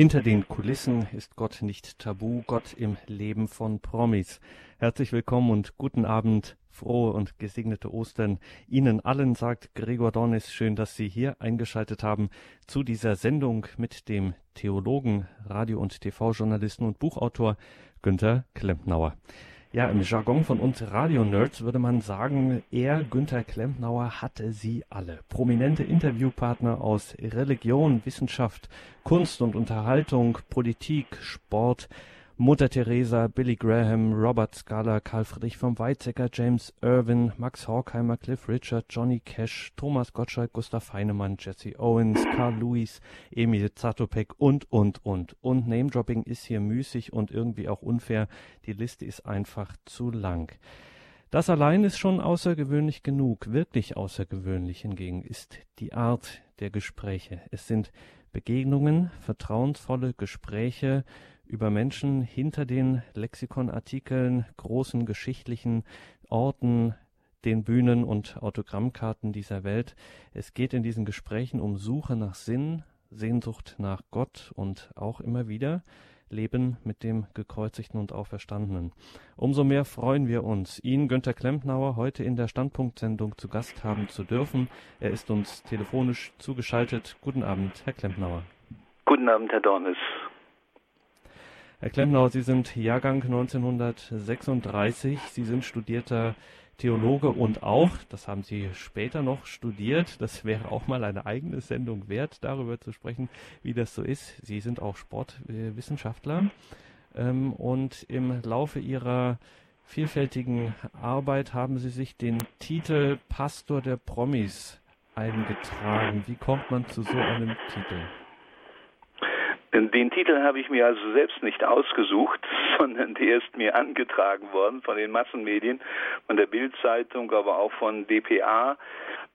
Hinter den Kulissen ist Gott nicht tabu, Gott im Leben von Promis. Herzlich willkommen und guten Abend, frohe und gesegnete Ostern. Ihnen allen sagt Gregor Dornis, schön, dass Sie hier eingeschaltet haben zu dieser Sendung mit dem Theologen, Radio- und TV-Journalisten und Buchautor Günter Klempnauer. Ja, im Jargon von uns Radio-Nerds würde man sagen, er, Günther Klempnauer, hatte sie alle. Prominente Interviewpartner aus Religion, Wissenschaft, Kunst und Unterhaltung, Politik, Sport, Mutter Teresa, Billy Graham, Robert Scala, Karl Friedrich von Weizsäcker, James Irwin, Max Horkheimer, Cliff Richard, Johnny Cash, Thomas Gottschalk, Gustav Heinemann, Jesse Owens, Carl Lewis, Emil Zatopek und, und, und. Und Name-Dropping ist hier müßig und irgendwie auch unfair. Die Liste ist einfach zu lang. Das allein ist schon außergewöhnlich genug. Wirklich außergewöhnlich hingegen ist die Art der Gespräche. Es sind Begegnungen, vertrauensvolle Gespräche über Menschen hinter den Lexikonartikeln, großen geschichtlichen Orten, den Bühnen und Autogrammkarten dieser Welt. Es geht in diesen Gesprächen um Suche nach Sinn, Sehnsucht nach Gott und auch immer wieder Leben mit dem Gekreuzigten und Auferstandenen. Umso mehr freuen wir uns, ihn, Günter Klempnauer, heute in der Standpunktsendung zu Gast haben zu dürfen. Er ist uns telefonisch zugeschaltet. Guten Abend, Herr Klempnauer. Guten Abend, Herr Dornes. Herr Klempnauer, Sie sind Jahrgang 1936. Sie sind studierter Theologe und auch, das haben Sie später noch studiert, das wäre auch mal eine eigene Sendung wert, darüber zu sprechen, wie das so ist. Sie sind auch Sportwissenschaftler ähm, und im Laufe Ihrer vielfältigen Arbeit haben Sie sich den Titel Pastor der Promis eingetragen. Wie kommt man zu so einem Titel? Den Titel habe ich mir also selbst nicht ausgesucht, sondern der ist mir angetragen worden von den Massenmedien, von der Bildzeitung, aber auch von dpa.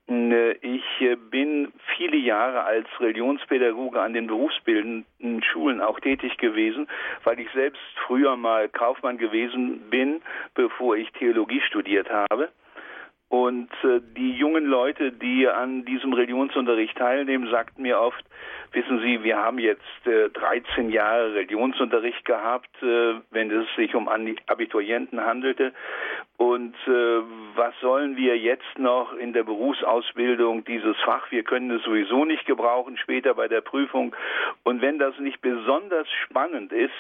Ich bin viele Jahre als Religionspädagoge an den berufsbildenden Schulen auch tätig gewesen, weil ich selbst früher mal Kaufmann gewesen bin, bevor ich Theologie studiert habe. Und äh, die jungen Leute, die an diesem Religionsunterricht teilnehmen, sagten mir oft, wissen Sie, wir haben jetzt äh, 13 Jahre Religionsunterricht gehabt, äh, wenn es sich um Abiturienten handelte. Und äh, was sollen wir jetzt noch in der Berufsausbildung dieses Fach? Wir können es sowieso nicht gebrauchen später bei der Prüfung. Und wenn das nicht besonders spannend ist,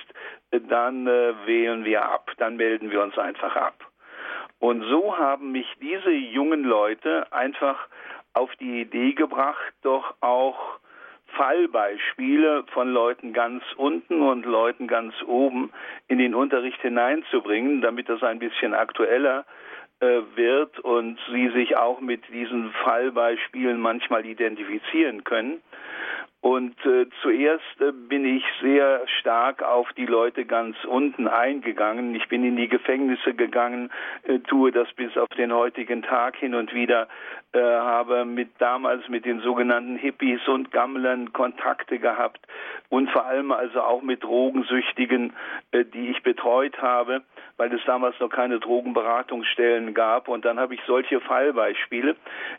dann äh, wählen wir ab, dann melden wir uns einfach ab. Und so haben mich diese jungen Leute einfach auf die Idee gebracht, doch auch Fallbeispiele von Leuten ganz unten und Leuten ganz oben in den Unterricht hineinzubringen, damit das ein bisschen aktueller äh, wird und sie sich auch mit diesen Fallbeispielen manchmal identifizieren können. Und äh, zuerst äh, bin ich sehr stark auf die Leute ganz unten eingegangen. Ich bin in die Gefängnisse gegangen, äh, tue das bis auf den heutigen Tag hin und wieder, äh, habe mit damals mit den sogenannten Hippies und Gammlern Kontakte gehabt und vor allem also auch mit Drogensüchtigen, äh, die ich betreut habe, weil es damals noch keine Drogenberatungsstellen gab. Und dann habe ich solche Fallbeispiele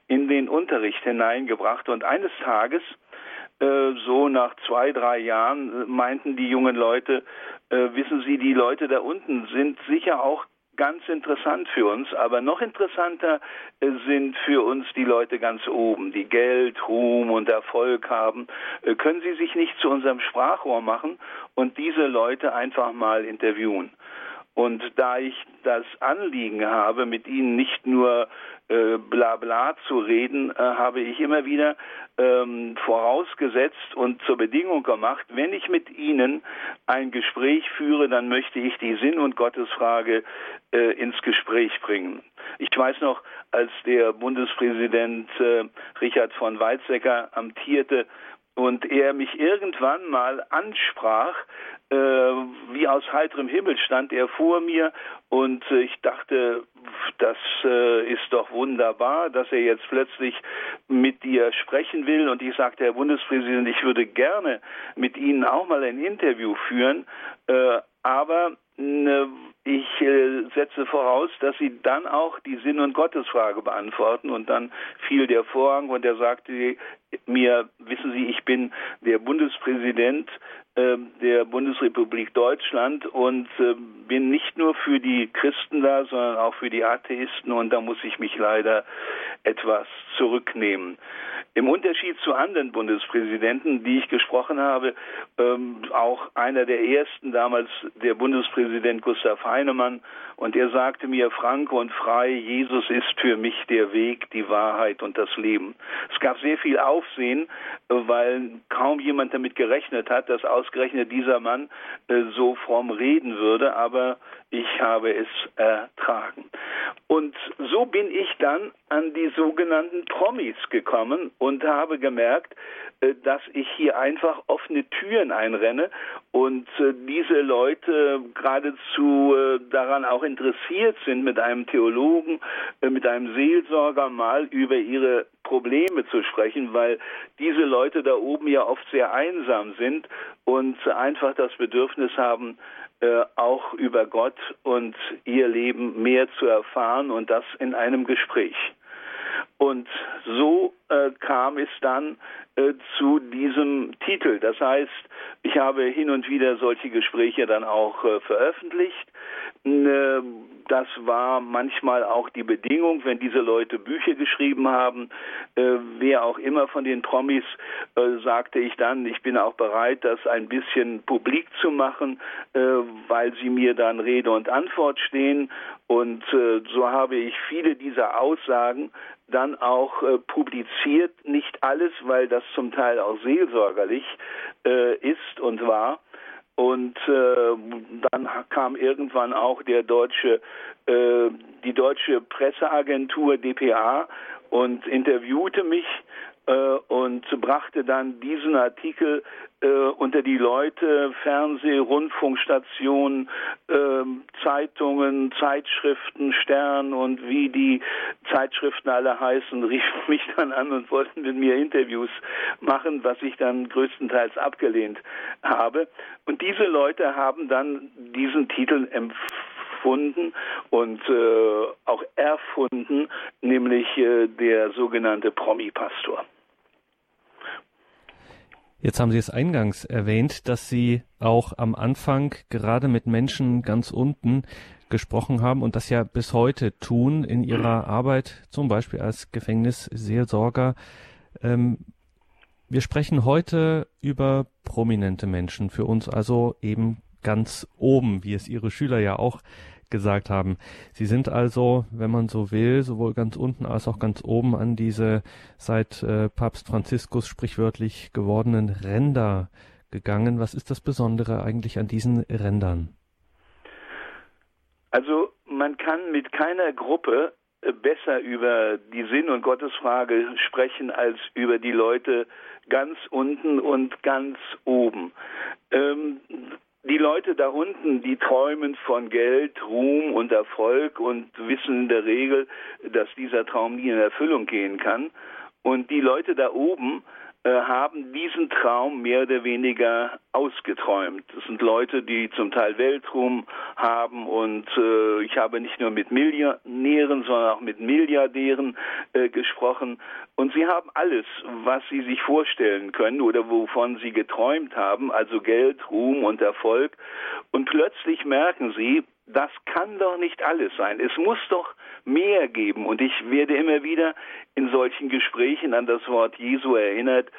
in den Unterricht hineingebracht. Und eines Tages so nach zwei, drei Jahren äh, meinten die jungen Leute, äh, wissen Sie, die Leute da unten sind sicher auch ganz interessant für uns, aber noch interessanter sind für uns die Leute ganz oben, die Geld, Ruhm und Erfolg haben. Können Sie sich nicht zu unserem Sprachrohr machen und diese Leute einfach mal interviewen? Und da ich das Anliegen habe, mit ihnen nicht nur äh, bla bla zu reden, äh, habe ich immer wieder ähm, vorausgesetzt und zur Bedingung gemacht, wenn ich mit ihnen ein Gespräch führe, dann möchte ich die Sinn- und Gottesfrage äh, ins Gespräch bringen. Ich weiß noch, als der Bundespräsident äh, Richard von Weizsäcker amtierte, und er mich irgendwann mal ansprach, äh, wie aus heiterem Himmel stand er vor mir und äh, ich dachte, das äh, ist doch wunderbar, dass er jetzt plötzlich mit dir sprechen will. Und ich sagte, Herr Bundespräsident, ich würde gerne mit Ihnen auch mal ein Interview führen, äh, aber ich äh, setze voraus, dass Sie dann auch die Sinn- und Gottesfrage beantworten. Und dann fiel der Vorhang und er sagte mir, wissen Sie, ich bin der Bundespräsident äh, der Bundesrepublik Deutschland und äh, bin nicht nur für die Christen da, sondern auch für die Atheisten. Und da muss ich mich leider etwas zurücknehmen. Im Unterschied zu anderen Bundespräsidenten, die ich gesprochen habe, ähm, auch einer der ersten damals, der Bundespräsident Gustav Heinemann, und er sagte mir, frank und frei, Jesus ist für mich der Weg, die Wahrheit und das Leben. Es gab sehr viel Aufsehen, weil kaum jemand damit gerechnet hat, dass ausgerechnet dieser Mann äh, so fromm reden würde, aber ich habe es ertragen. Und so bin ich dann an die sogenannten Promis gekommen und habe gemerkt, äh, dass ich hier einfach offene Türen einrenne und äh, diese Leute geradezu äh, daran auch interessiert sind, mit einem Theologen, mit einem Seelsorger mal über ihre Probleme zu sprechen, weil diese Leute da oben ja oft sehr einsam sind und einfach das Bedürfnis haben, auch über Gott und ihr Leben mehr zu erfahren und das in einem Gespräch. Und so äh, kam es dann äh, zu diesem Titel. Das heißt, ich habe hin und wieder solche Gespräche dann auch äh, veröffentlicht. Äh, das war manchmal auch die Bedingung, wenn diese Leute Bücher geschrieben haben, äh, wer auch immer von den Promis, äh, sagte ich dann, ich bin auch bereit, das ein bisschen publik zu machen, weil sie mir dann Rede und Antwort stehen. Und so habe ich viele dieser Aussagen dann auch äh, publiziert, nicht alles, weil das zum Teil auch seelsorgerlich äh, ist und war. Und äh, dann kam irgendwann auch der deutsche, äh, die deutsche Presseagentur dpa und interviewte mich und brachte dann diesen Artikel äh, unter die Leute, Fernseh, Rundfunkstationen, äh, Zeitungen, Zeitschriften, Stern und wie die Zeitschriften alle heißen, riefen mich dann an und wollten mit mir Interviews machen, was ich dann größtenteils abgelehnt habe. Und diese Leute haben dann diesen Titel empfunden und äh, auch erfunden, nämlich äh, der sogenannte Promi-Pastor. Jetzt haben Sie es eingangs erwähnt, dass Sie auch am Anfang gerade mit Menschen ganz unten gesprochen haben und das ja bis heute tun in Ihrer Arbeit, zum Beispiel als Gefängnisseelsorger. Ähm, wir sprechen heute über prominente Menschen, für uns also eben ganz oben, wie es Ihre Schüler ja auch gesagt haben. Sie sind also, wenn man so will, sowohl ganz unten als auch ganz oben an diese seit äh, Papst Franziskus sprichwörtlich gewordenen Ränder gegangen. Was ist das Besondere eigentlich an diesen Rändern? Also man kann mit keiner Gruppe äh, besser über die Sinn- und Gottesfrage sprechen als über die Leute ganz unten und ganz oben. Ähm, die Leute da unten, die träumen von Geld, Ruhm und Erfolg und wissen in der Regel, dass dieser Traum nie in Erfüllung gehen kann. Und die Leute da oben, haben diesen Traum mehr oder weniger ausgeträumt. Das sind Leute, die zum Teil Weltruhm haben und äh, ich habe nicht nur mit Millionären, sondern auch mit Milliardären äh, gesprochen und sie haben alles, was sie sich vorstellen können oder wovon sie geträumt haben, also Geld, Ruhm und Erfolg und plötzlich merken sie, das kann doch nicht alles sein. Es muss doch mehr geben. Und ich werde immer wieder in solchen Gesprächen an das Wort Jesu erinnert.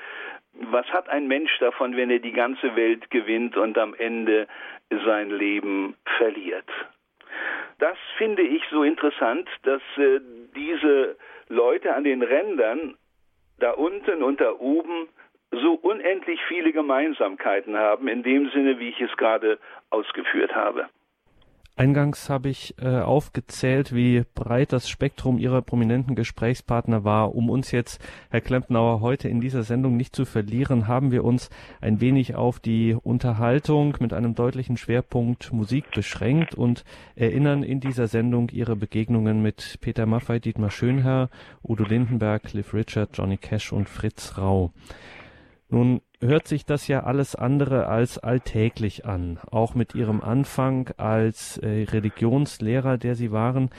Was hat ein Mensch davon, wenn er die ganze Welt gewinnt und am Ende sein Leben verliert? Das finde ich so interessant, dass äh, diese Leute an den Rändern, da unten und da oben, so unendlich viele Gemeinsamkeiten haben, in dem Sinne, wie ich es gerade ausgeführt habe. Eingangs habe ich äh, aufgezählt, wie breit das Spektrum Ihrer prominenten Gesprächspartner war. Um uns jetzt, Herr Klempnauer, heute in dieser Sendung nicht zu verlieren, haben wir uns ein wenig auf die Unterhaltung mit einem deutlichen Schwerpunkt Musik beschränkt und erinnern in dieser Sendung Ihre Begegnungen mit Peter Maffay, Dietmar Schönherr, Udo Lindenberg, Cliff Richard, Johnny Cash und Fritz Rau. Nun hört sich das ja alles andere als alltäglich an, auch mit Ihrem Anfang als äh, Religionslehrer, der Sie waren.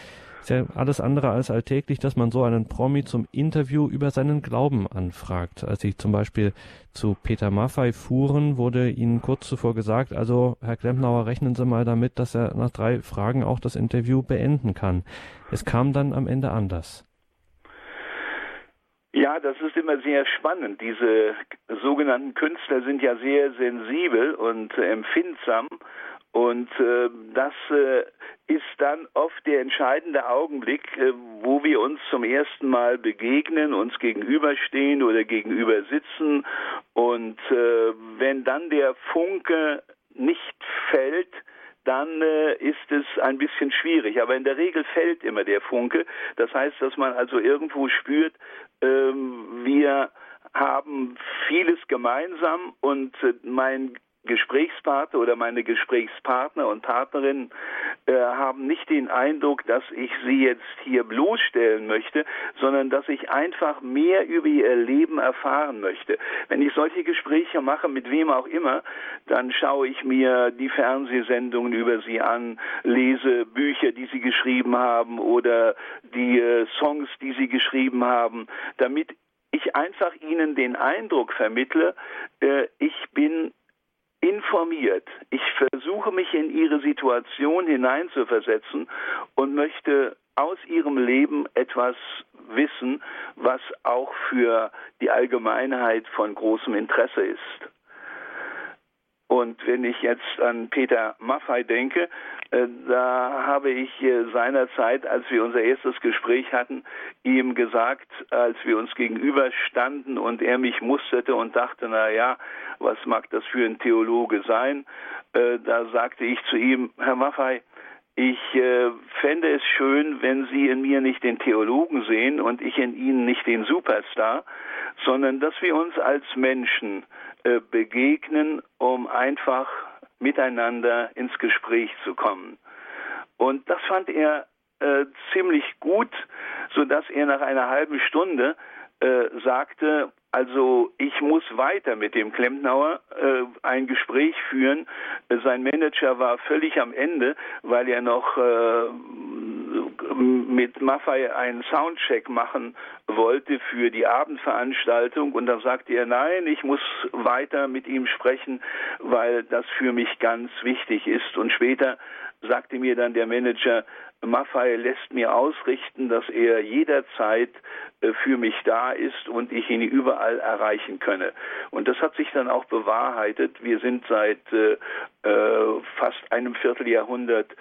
Ist ja alles andere als alltäglich, dass man so einen Promi zum Interview über seinen Glauben anfragt. Als Sie zum Beispiel zu Peter Maffei fuhren, wurde Ihnen kurz zuvor gesagt, also Herr Klempnauer, rechnen Sie mal damit, dass er nach drei Fragen auch das Interview beenden kann. Es kam dann am Ende anders. Ja, das ist immer sehr spannend. Diese sogenannten Künstler sind ja sehr sensibel und empfindsam. Und äh, das äh, ist dann oft der entscheidende Augenblick, äh, wo wir uns zum ersten Mal begegnen, uns gegenüberstehen oder gegenüber sitzen. Und äh, wenn dann der Funke nicht fällt, dann äh, ist es ein bisschen schwierig. Aber in der Regel fällt immer der Funke. Das heißt, dass man also irgendwo spürt, ähm, wir haben vieles gemeinsam und äh, mein Gesprächspartner oder meine Gesprächspartner und Partnerinnen äh, haben nicht den Eindruck, dass ich sie jetzt hier bloßstellen möchte, sondern dass ich einfach mehr über ihr Leben erfahren möchte. Wenn ich solche Gespräche mache, mit wem auch immer, dann schaue ich mir die Fernsehsendungen über sie an, lese Bücher, die sie geschrieben haben oder die äh, Songs, die sie geschrieben haben, damit ich einfach ihnen den Eindruck vermittle, äh, ich bin informiert. Ich versuche mich in ihre Situation hineinzuversetzen und möchte aus ihrem Leben etwas wissen, was auch für die Allgemeinheit von großem Interesse ist. Und wenn ich jetzt an Peter Maffei denke, äh, da habe ich äh, seinerzeit, als wir unser erstes Gespräch hatten, ihm gesagt, als wir uns gegenüberstanden und er mich musterte und dachte, na ja, was mag das für ein Theologe sein? Äh, da sagte ich zu ihm, Herr Maffei, ich fände es schön, wenn Sie in mir nicht den Theologen sehen und ich in Ihnen nicht den Superstar, sondern dass wir uns als Menschen äh, begegnen, um einfach miteinander ins Gespräch zu kommen. Und das fand er äh, ziemlich gut, so dass er nach einer halben Stunde äh, sagte, also ich muss weiter mit dem Klempnauer äh, ein Gespräch führen. Sein Manager war völlig am Ende, weil er noch äh, mit Maffei einen Soundcheck machen wollte für die Abendveranstaltung und dann sagte er, nein, ich muss weiter mit ihm sprechen, weil das für mich ganz wichtig ist. Und später sagte mir dann der Manager, Maffei lässt mir ausrichten, dass er jederzeit äh, für mich da ist und ich ihn überall erreichen könne. Und das hat sich dann auch bewahrheitet. Wir sind seit äh, äh fast einem Vierteljahrhundert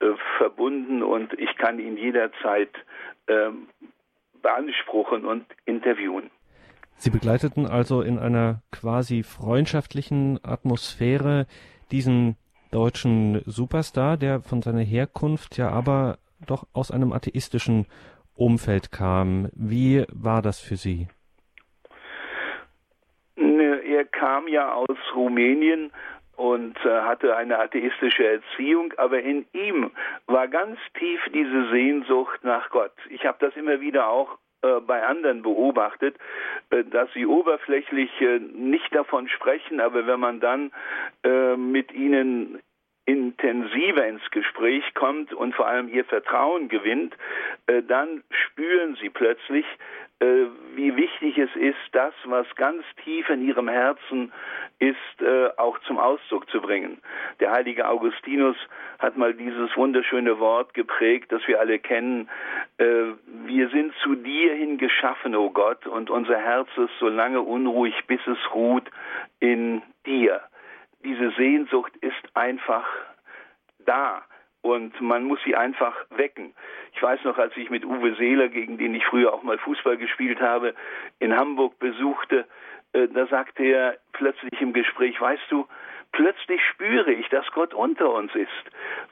äh, verbunden und ich kann ihn jederzeit äh, beanspruchen und interviewen. Sie begleiteten also in einer quasi freundschaftlichen Atmosphäre diesen deutschen Superstar, der von seiner Herkunft ja aber doch aus einem atheistischen Umfeld kam. Wie war das für Sie? Ne, er kam ja aus Rumänien und äh, hatte eine atheistische Erziehung, aber in ihm war ganz tief diese Sehnsucht nach Gott. Ich habe das immer wieder auch bei anderen beobachtet, äh, dass sie oberflächlich äh, nicht davon sprechen, aber wenn man dann mit ihnen intensiver ins Gespräch kommt und vor allem ihr Vertrauen gewinnt, dann spüren sie plötzlich, wie wichtig es ist, das, was ganz tief in ihrem Herzen ist, auch zum Ausdruck zu bringen. Der heilige Augustinus hat mal dieses wunderschöne Wort geprägt, das wir alle kennen. Wir sind zu dir hin geschaffen, o oh Gott, und unser Herz ist so lange unruhig, bis es ruht in dir. Diese Sehnsucht ist einfach da und man muss sie einfach wecken. Ich weiß noch, als ich mit Uwe Seeler, gegen den ich früher auch mal Fußball gespielt habe, in Hamburg besuchte, äh, da sagte er plötzlich im Gespräch, weißt du, plötzlich spüre ich, dass Gott unter uns ist,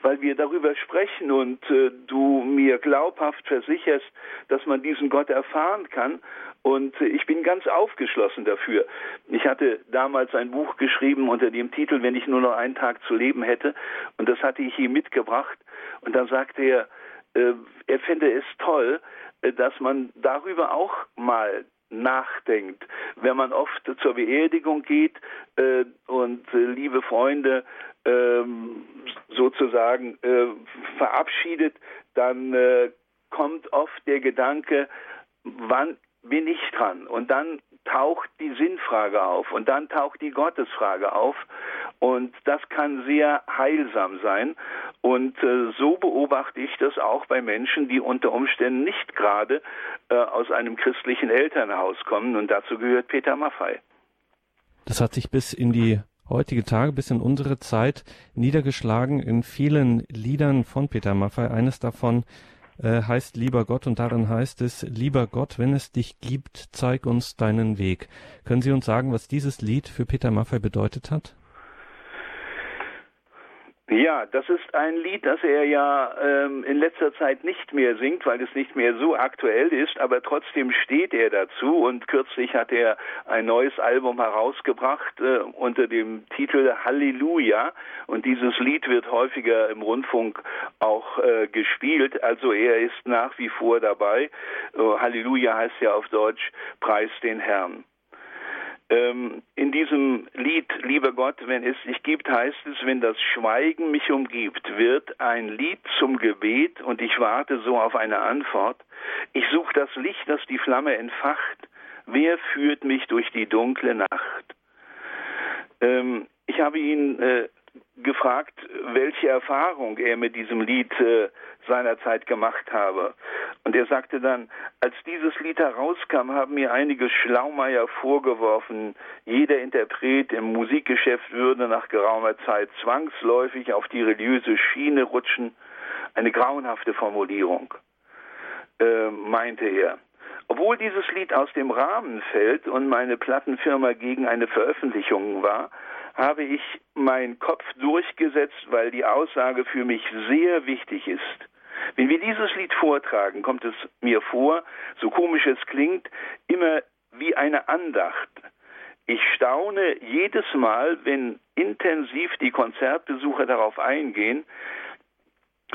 weil wir darüber sprechen und äh, du mir glaubhaft versicherst, dass man diesen Gott erfahren kann. Und äh, ich bin ganz aufgeschlossen dafür. Ich hatte damals ein Buch geschrieben unter dem Titel Wenn ich nur noch einen Tag zu leben hätte. Und das hatte ich ihm mitgebracht. Und dann sagte er, äh, er fände es toll, äh, dass man darüber auch mal nachdenkt. Wenn man oft zur Beerdigung geht äh, und äh, liebe Freunde ähm, sozusagen äh, verabschiedet, dann äh, kommt oft der Gedanke, wann bin ich dran? Und dann taucht die Sinnfrage auf und dann taucht die Gottesfrage auf und das kann sehr heilsam sein und äh, so beobachte ich das auch bei Menschen, die unter Umständen nicht gerade äh, aus einem christlichen Elternhaus kommen und dazu gehört Peter Maffei. Das hat sich bis in die heutige Tage, bis in unsere Zeit niedergeschlagen in vielen Liedern von Peter Maffei. Eines davon äh, heißt Lieber Gott und darin heißt es, Lieber Gott, wenn es dich gibt, zeig uns deinen Weg. Können Sie uns sagen, was dieses Lied für Peter Maffei bedeutet hat? Ja, das ist ein Lied, das er ja ähm, in letzter Zeit nicht mehr singt, weil es nicht mehr so aktuell ist, aber trotzdem steht er dazu und kürzlich hat er ein neues Album herausgebracht äh, unter dem Titel Halleluja und dieses Lied wird häufiger im Rundfunk auch äh, gespielt, also er ist nach wie vor dabei. Äh, Halleluja heißt ja auf Deutsch Preis den Herrn. Ähm, in diesem Lied, lieber Gott, wenn es dich gibt, heißt es, wenn das Schweigen mich umgibt, wird ein Lied zum Gebet und ich warte so auf eine Antwort. Ich suche das Licht, das die Flamme entfacht. Wer führt mich durch die dunkle Nacht? Ähm, ich habe ihn äh, gefragt, welche Erfahrung er mit diesem Lied äh, seinerzeit gemacht habe. Und er sagte dann, als dieses Lied herauskam, haben mir einige Schlaumeier vorgeworfen, jeder Interpret im Musikgeschäft würde nach geraumer Zeit zwangsläufig auf die religiöse Schiene rutschen. Eine grauenhafte Formulierung, äh, meinte er. Obwohl dieses Lied aus dem Rahmen fällt und meine Plattenfirma gegen eine Veröffentlichung war, habe ich meinen Kopf durchgesetzt, weil die Aussage für mich sehr wichtig ist. Wenn wir dieses Lied vortragen, kommt es mir vor, so komisch es klingt, immer wie eine Andacht. Ich staune jedes Mal, wenn intensiv die Konzertbesucher darauf eingehen,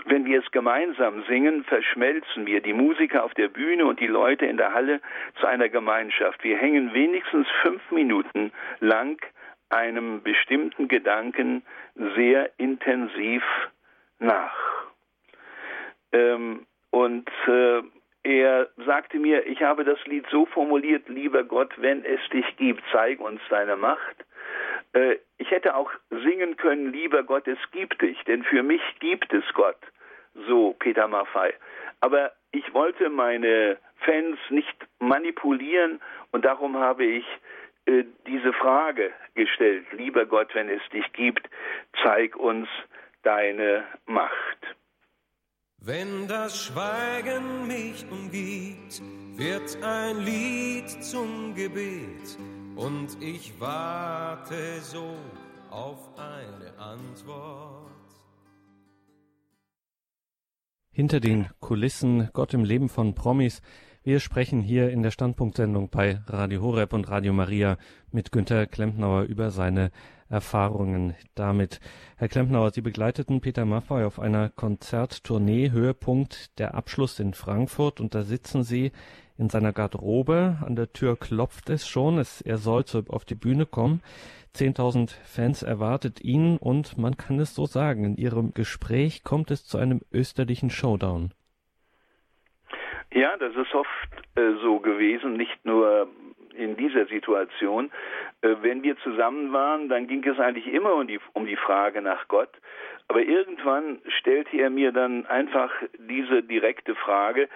wenn wir es gemeinsam singen, verschmelzen wir, die Musiker auf der Bühne und die Leute in der Halle, zu einer Gemeinschaft. Wir hängen wenigstens fünf Minuten lang einem bestimmten Gedanken sehr intensiv nach. Ähm, und äh, er sagte mir, ich habe das Lied so formuliert, lieber Gott, wenn es dich gibt, zeig uns deine Macht. Äh, ich hätte auch singen können, lieber Gott, es gibt dich, denn für mich gibt es Gott. So Peter Maffei. Aber ich wollte meine Fans nicht manipulieren und darum habe ich äh, diese Frage gestellt, lieber Gott, wenn es dich gibt, zeig uns deine Macht. Wenn das Schweigen mich umgibt, wird ein Lied zum Gebet und ich warte so auf eine Antwort. Hinter den Kulissen, Gott im Leben von Promis, wir sprechen hier in der Standpunktsendung bei Radio Horeb und Radio Maria mit Günter Klempnauer über seine Erfahrungen damit. Herr Klempnauer, Sie begleiteten Peter Maffay auf einer Konzerttournee, Höhepunkt der Abschluss in Frankfurt und da sitzen Sie in seiner Garderobe. An der Tür klopft es schon. Es, er soll zu, auf die Bühne kommen. 10.000 Fans erwartet ihn und man kann es so sagen, in Ihrem Gespräch kommt es zu einem österlichen Showdown. Ja, das ist oft äh, so gewesen, nicht nur in dieser Situation. Äh, wenn wir zusammen waren, dann ging es eigentlich immer um die, um die Frage nach Gott. Aber irgendwann stellte er mir dann einfach diese direkte Frage,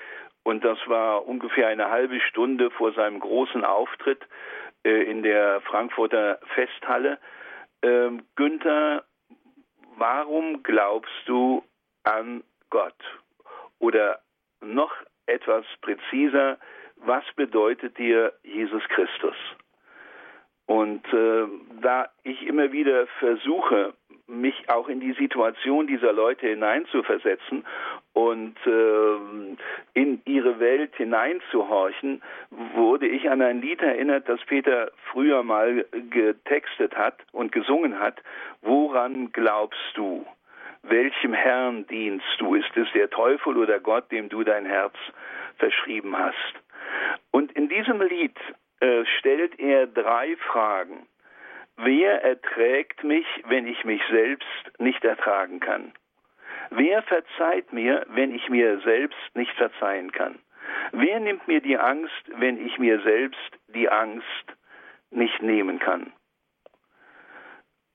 und das war ungefähr eine halbe Stunde vor seinem großen Auftritt äh, in der Frankfurter Festhalle. Äh, Günther, warum glaubst du an Gott? Oder noch etwas präziser, was bedeutet dir Jesus Christus? Und äh, da ich immer wieder versuche, mich auch in die Situation dieser Leute hineinzuversetzen und äh, in ihre Welt hineinzuhorchen, wurde ich an ein Lied erinnert, das Peter früher mal getextet hat und gesungen hat. Woran glaubst du? Welchem Herrn dienst du? Ist es der Teufel oder Gott, dem du dein Herz verschrieben hast? Und in diesem Lied äh, stellt er drei Fragen. Wer erträgt mich, wenn ich mich selbst nicht ertragen kann? Wer verzeiht mir, wenn ich mir selbst nicht verzeihen kann? Wer nimmt mir die Angst, wenn ich mir selbst die Angst nicht nehmen kann?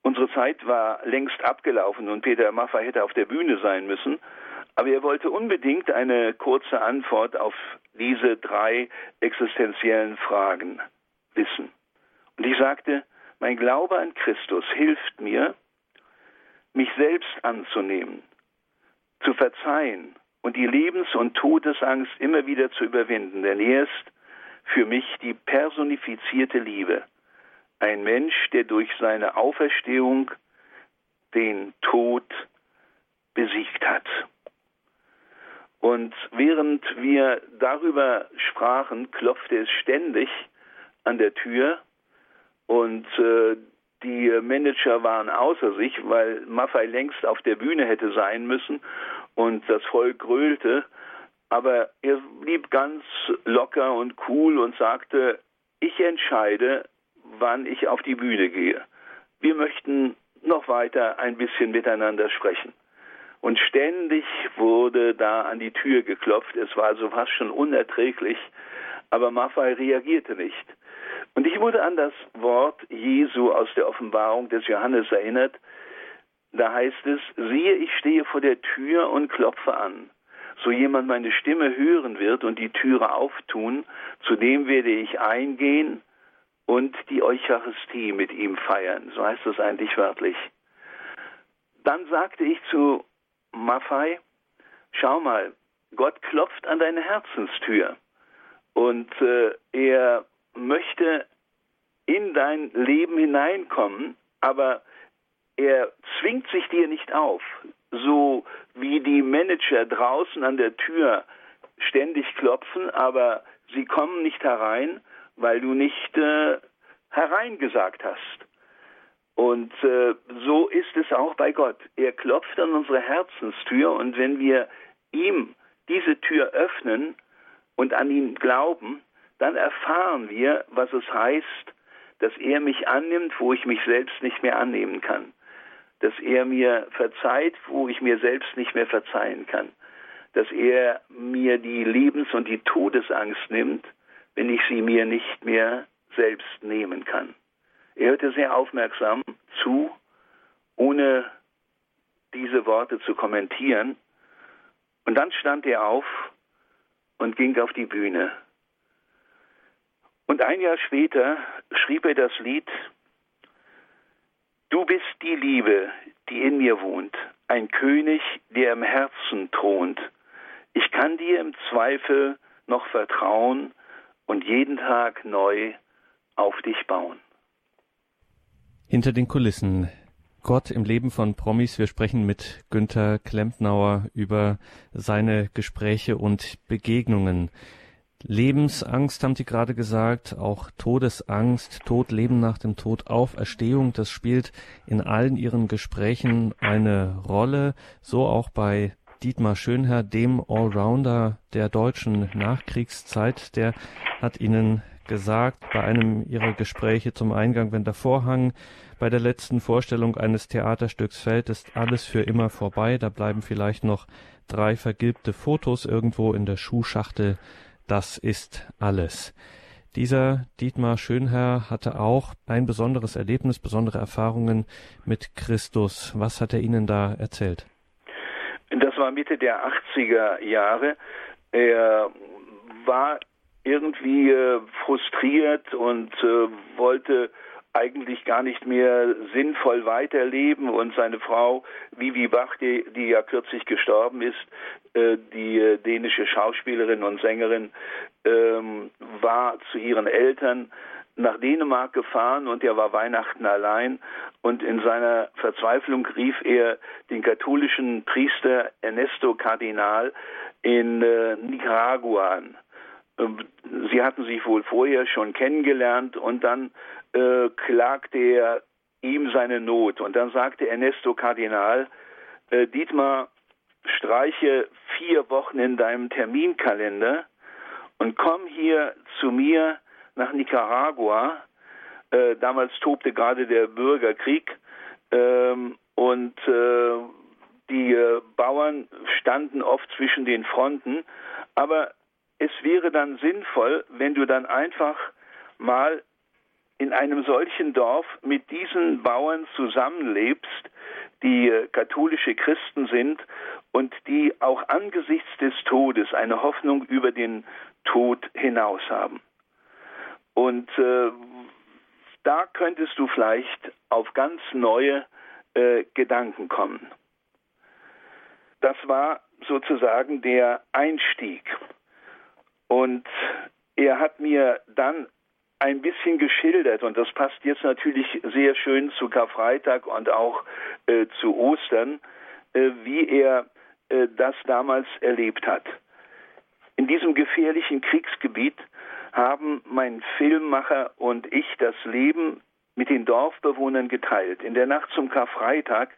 Unsere Zeit war längst abgelaufen und Peter Maffay hätte auf der Bühne sein müssen, aber er wollte unbedingt eine kurze Antwort auf diese drei existenziellen Fragen wissen. Und ich sagte, mein Glaube an Christus hilft mir, mich selbst anzunehmen, zu verzeihen und die Lebens- und Todesangst immer wieder zu überwinden, denn er ist für mich die personifizierte Liebe. Ein Mensch, der durch seine Auferstehung den Tod besiegt hat. Und während wir darüber sprachen, klopfte es ständig an der Tür und äh, die Manager waren außer sich, weil Maffei längst auf der Bühne hätte sein müssen und das Volk grölte. Aber er blieb ganz locker und cool und sagte, ich entscheide, wann ich auf die Bühne gehe. Wir möchten noch weiter ein bisschen miteinander sprechen. Und ständig wurde da an die Tür geklopft. Es war also fast schon unerträglich. Aber Maffei reagierte nicht. Und ich wurde an das Wort Jesu aus der Offenbarung des Johannes erinnert. Da heißt es, siehe, ich stehe vor der Tür und klopfe an. So jemand meine Stimme hören wird und die Türe auftun, zu dem werde ich eingehen und die Eucharistie mit ihm feiern. So heißt es eigentlich wörtlich. Dann sagte ich zu Maffei, schau mal, Gott klopft an deine Herzenstür und äh, er möchte in dein Leben hineinkommen, aber er zwingt sich dir nicht auf, so wie die Manager draußen an der Tür ständig klopfen, aber sie kommen nicht herein, weil du nicht äh, hereingesagt hast. Und äh, so ist es auch bei Gott. Er klopft an unsere Herzenstür und wenn wir ihm diese Tür öffnen und an ihn glauben, dann erfahren wir, was es heißt, dass er mich annimmt, wo ich mich selbst nicht mehr annehmen kann. Dass er mir verzeiht, wo ich mir selbst nicht mehr verzeihen kann. Dass er mir die Lebens- und die Todesangst nimmt, wenn ich sie mir nicht mehr selbst nehmen kann. Er hörte sehr aufmerksam zu, ohne diese Worte zu kommentieren. Und dann stand er auf und ging auf die Bühne. Und ein Jahr später schrieb er das Lied Du bist die Liebe, die in mir wohnt, ein König, der im Herzen thront. Ich kann dir im Zweifel noch vertrauen und jeden Tag neu auf dich bauen. Hinter den Kulissen. Gott im Leben von Promis. Wir sprechen mit Günther Klempnauer über seine Gespräche und Begegnungen. Lebensangst haben Sie gerade gesagt, auch Todesangst, Tod, Leben nach dem Tod, Auferstehung, das spielt in allen Ihren Gesprächen eine Rolle, so auch bei Dietmar Schönherr, dem Allrounder der deutschen Nachkriegszeit, der hat Ihnen gesagt bei einem Ihrer Gespräche zum Eingang, wenn der Vorhang bei der letzten Vorstellung eines Theaterstücks fällt, ist alles für immer vorbei, da bleiben vielleicht noch drei vergilbte Fotos irgendwo in der Schuhschachtel das ist alles. Dieser Dietmar Schönherr hatte auch ein besonderes Erlebnis, besondere Erfahrungen mit Christus. Was hat er Ihnen da erzählt? Das war Mitte der 80er Jahre. Er war irgendwie äh, frustriert und äh, wollte eigentlich gar nicht mehr sinnvoll weiterleben und seine Frau Vivi Bach, die, die ja kürzlich gestorben ist, äh, die dänische Schauspielerin und Sängerin, ähm, war zu ihren Eltern nach Dänemark gefahren und er war Weihnachten allein und in seiner Verzweiflung rief er den katholischen Priester Ernesto Kardinal in äh, Nicaragua an. Ähm, sie hatten sich wohl vorher schon kennengelernt und dann äh, klagte er ihm seine Not. Und dann sagte Ernesto Kardinal, äh, Dietmar, streiche vier Wochen in deinem Terminkalender und komm hier zu mir nach Nicaragua. Äh, damals tobte gerade der Bürgerkrieg ähm, und äh, die äh, Bauern standen oft zwischen den Fronten. Aber es wäre dann sinnvoll, wenn du dann einfach mal in einem solchen Dorf mit diesen Bauern zusammenlebst, die äh, katholische Christen sind und die auch angesichts des Todes eine Hoffnung über den Tod hinaus haben. Und äh, da könntest du vielleicht auf ganz neue äh, Gedanken kommen. Das war sozusagen der Einstieg. Und er hat mir dann ein bisschen geschildert und das passt jetzt natürlich sehr schön zu Karfreitag und auch äh, zu Ostern, äh, wie er äh, das damals erlebt hat. In diesem gefährlichen Kriegsgebiet haben mein Filmmacher und ich das Leben mit den Dorfbewohnern geteilt. In der Nacht zum Karfreitag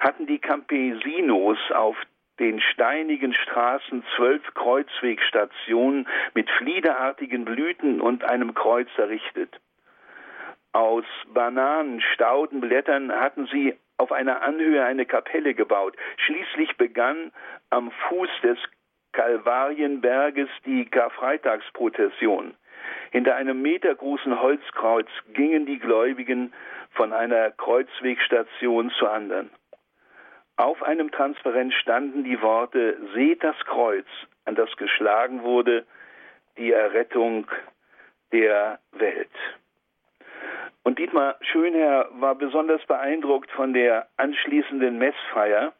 hatten die Campesinos auf den steinigen Straßen zwölf Kreuzwegstationen mit fliederartigen Blüten und einem Kreuz errichtet. Aus Bananen, Stauden, Blättern hatten sie auf einer Anhöhe eine Kapelle gebaut. Schließlich begann am Fuß des Kalvarienberges die Karfreitagsprozession. Hinter einem metergroßen Holzkreuz gingen die Gläubigen von einer Kreuzwegstation zur anderen. Auf einem Transparent standen die Worte Seht das Kreuz, an das geschlagen wurde, die Errettung der Welt. Und Dietmar Schönherr war besonders beeindruckt von der anschließenden Messfeier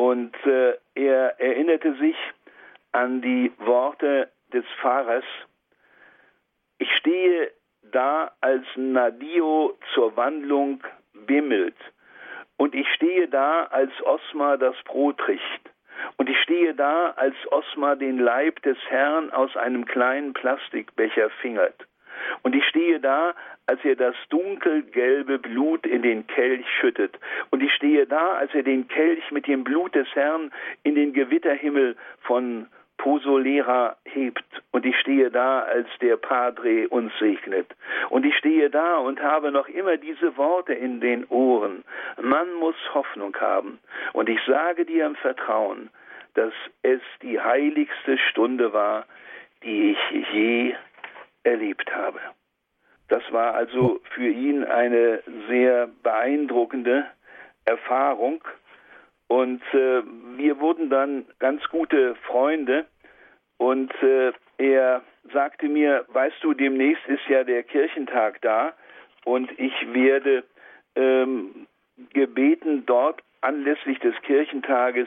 und äh, er erinnerte sich an die Worte des Pfarrers, ich stehe da, als Nadio zur Wandlung bimmelt und ich stehe da, als Osma das Brot richt. Und ich stehe da, als Osma den Leib des Herrn aus einem kleinen Plastikbecher fingert. Und ich stehe da, als er das dunkelgelbe Blut in den Kelch schüttet. Und ich stehe da, als er den Kelch mit dem Blut des Herrn in den Gewitterhimmel von Posolera hebt und ich stehe da, als der Padre uns segnet. Und ich stehe da und habe noch immer diese Worte in den Ohren. Man muss Hoffnung haben. Und ich sage dir im Vertrauen, dass es die heiligste Stunde war, die ich je erlebt habe. Das war also für ihn eine sehr beeindruckende Erfahrung und äh, wir wurden dann ganz gute Freunde. Und äh, er sagte mir, weißt du, demnächst ist ja der Kirchentag da und ich werde ähm, gebeten, dort anlässlich des Kirchentages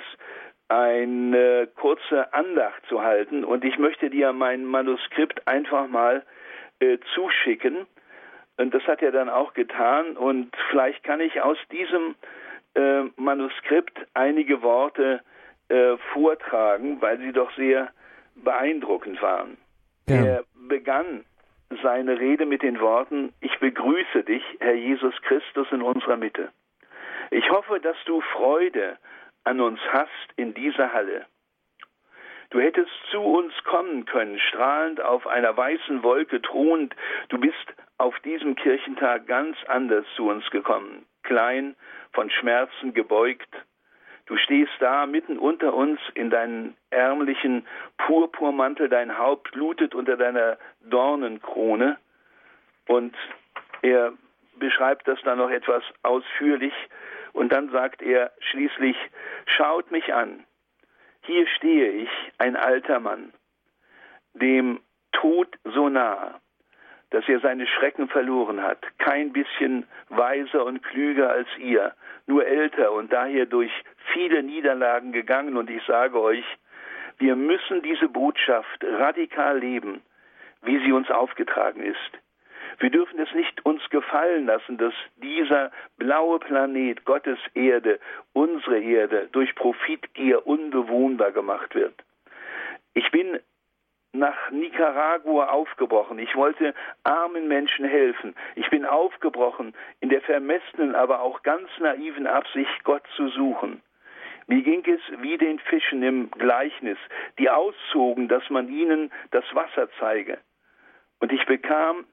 eine kurze Andacht zu halten. Und ich möchte dir mein Manuskript einfach mal äh, zuschicken. Und das hat er dann auch getan. Und vielleicht kann ich aus diesem äh, Manuskript einige Worte äh, vortragen, weil sie doch sehr beeindruckend waren. Ja. Er begann seine Rede mit den Worten, ich begrüße dich, Herr Jesus Christus, in unserer Mitte. Ich hoffe, dass du Freude an uns hast in dieser Halle. Du hättest zu uns kommen können, strahlend auf einer weißen Wolke thronend. Du bist auf diesem Kirchentag ganz anders zu uns gekommen, klein, von Schmerzen gebeugt. Du stehst da mitten unter uns in deinem ärmlichen Purpurmantel, dein Haupt blutet unter deiner Dornenkrone. Und er beschreibt das dann noch etwas ausführlich. Und dann sagt er schließlich, schaut mich an. Hier stehe ich, ein alter Mann, dem Tod so nah, dass er seine Schrecken verloren hat, kein bisschen weiser und klüger als ihr, nur älter und daher durch viele Niederlagen gegangen. Und ich sage euch, wir müssen diese Botschaft radikal leben, wie sie uns aufgetragen ist. Wir dürfen es nicht uns gefallen lassen, dass dieser blaue Planet, Gottes Erde, unsere Erde, durch Profitgier unbewohnbar gemacht wird. Ich bin nach Nicaragua aufgebrochen. Ich wollte armen Menschen helfen. Ich bin aufgebrochen in der vermessenen, aber auch ganz naiven Absicht, Gott zu suchen. Mir ging es wie den Fischen im Gleichnis, die auszogen, dass man ihnen das Wasser zeige. Und ich bekam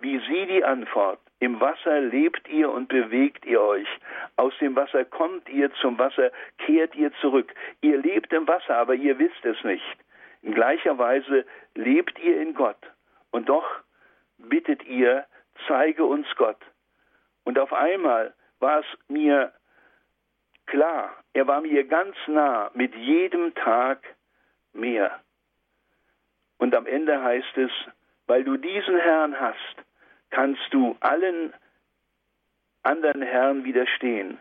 wie sie die Antwort. Im Wasser lebt ihr und bewegt ihr euch. Aus dem Wasser kommt ihr, zum Wasser kehrt ihr zurück. Ihr lebt im Wasser, aber ihr wisst es nicht. In gleicher Weise lebt ihr in Gott. Und doch bittet ihr, zeige uns Gott. Und auf einmal war es mir klar, er war mir ganz nah, mit jedem Tag mehr. Und am Ende heißt es, weil du diesen Herrn hast, kannst du allen anderen Herren widerstehen,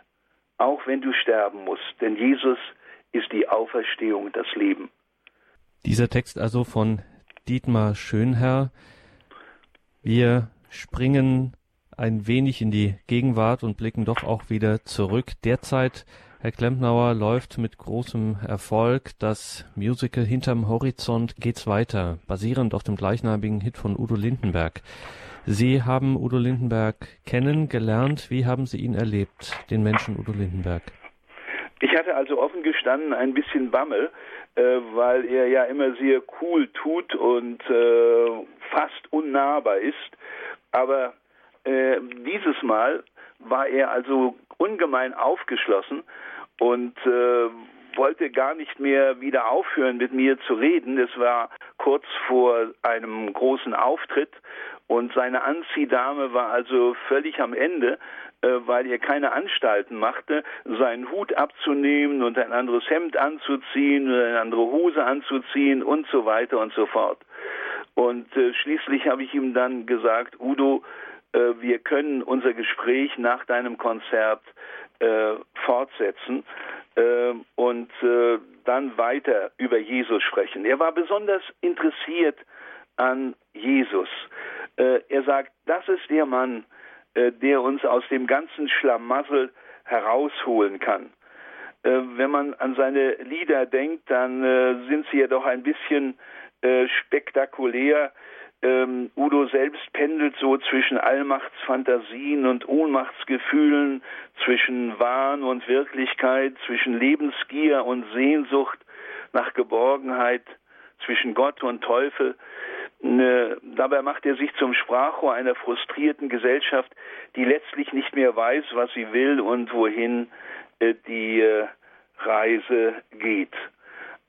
auch wenn du sterben musst. Denn Jesus ist die Auferstehung, das Leben. Dieser Text also von Dietmar Schönherr. Wir springen ein wenig in die Gegenwart und blicken doch auch wieder zurück. Derzeit, Herr Klempnauer, läuft mit großem Erfolg das Musical Hinterm Horizont geht's weiter, basierend auf dem gleichnamigen Hit von Udo Lindenberg. Sie haben Udo Lindenberg kennengelernt. Wie haben Sie ihn erlebt, den Menschen Udo Lindenberg? Ich hatte also offen gestanden ein bisschen Bammel, äh, weil er ja immer sehr cool tut und äh, fast unnahbar ist. Aber äh, dieses Mal war er also ungemein aufgeschlossen und äh, wollte gar nicht mehr wieder aufhören, mit mir zu reden. Es war kurz vor einem großen Auftritt und seine Anziehdame war also völlig am Ende, äh, weil er keine Anstalten machte, seinen Hut abzunehmen und ein anderes Hemd anzuziehen eine andere Hose anzuziehen und so weiter und so fort. Und äh, schließlich habe ich ihm dann gesagt, Udo, äh, wir können unser Gespräch nach deinem Konzert äh, fortsetzen äh, und äh, dann weiter über Jesus sprechen. Er war besonders interessiert an Jesus. Äh, er sagt, das ist der Mann, äh, der uns aus dem ganzen Schlamassel herausholen kann. Äh, wenn man an seine Lieder denkt, dann sind sie ja doch ein bisschen spektakulär. Ähm, Udo selbst pendelt so zwischen Allmachtsfantasien und Ohnmachtsgefühlen, zwischen Wahn und Wirklichkeit, zwischen Lebensgier und Sehnsucht nach Geborgenheit, zwischen Gott und Teufel. Dabei macht er sich zum Sprachrohr einer frustrierten Gesellschaft, die letztlich nicht mehr weiß, was sie will und wohin äh, die äh, Reise geht.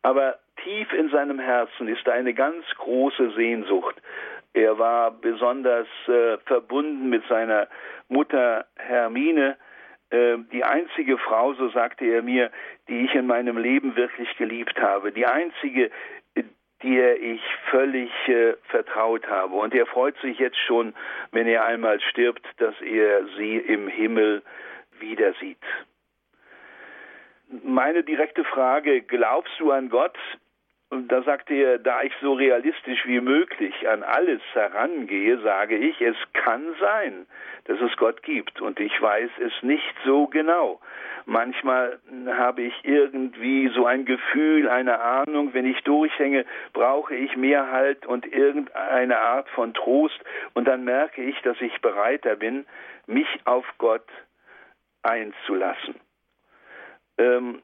Aber tief in seinem Herzen ist eine ganz große Sehnsucht. Er war besonders äh, verbunden mit seiner Mutter Hermine, die einzige Frau, so sagte er mir, die ich in meinem Leben wirklich geliebt habe, die einzige, der ich völlig äh, vertraut habe. Und er freut sich jetzt schon, wenn er einmal stirbt, dass er sie im Himmel wieder sieht. Meine direkte Frage, glaubst du an Gott? Und da sagte er, da ich so realistisch wie möglich an alles herangehe, sage ich, es kann sein, dass es Gott gibt. Und ich weiß es nicht so genau. Manchmal habe ich irgendwie so ein Gefühl, eine Ahnung, wenn ich durchhänge, brauche ich mehr Halt und irgendeine Art von Trost. Und dann merke ich, dass ich bereiter bin, mich auf Gott einzulassen. Ähm,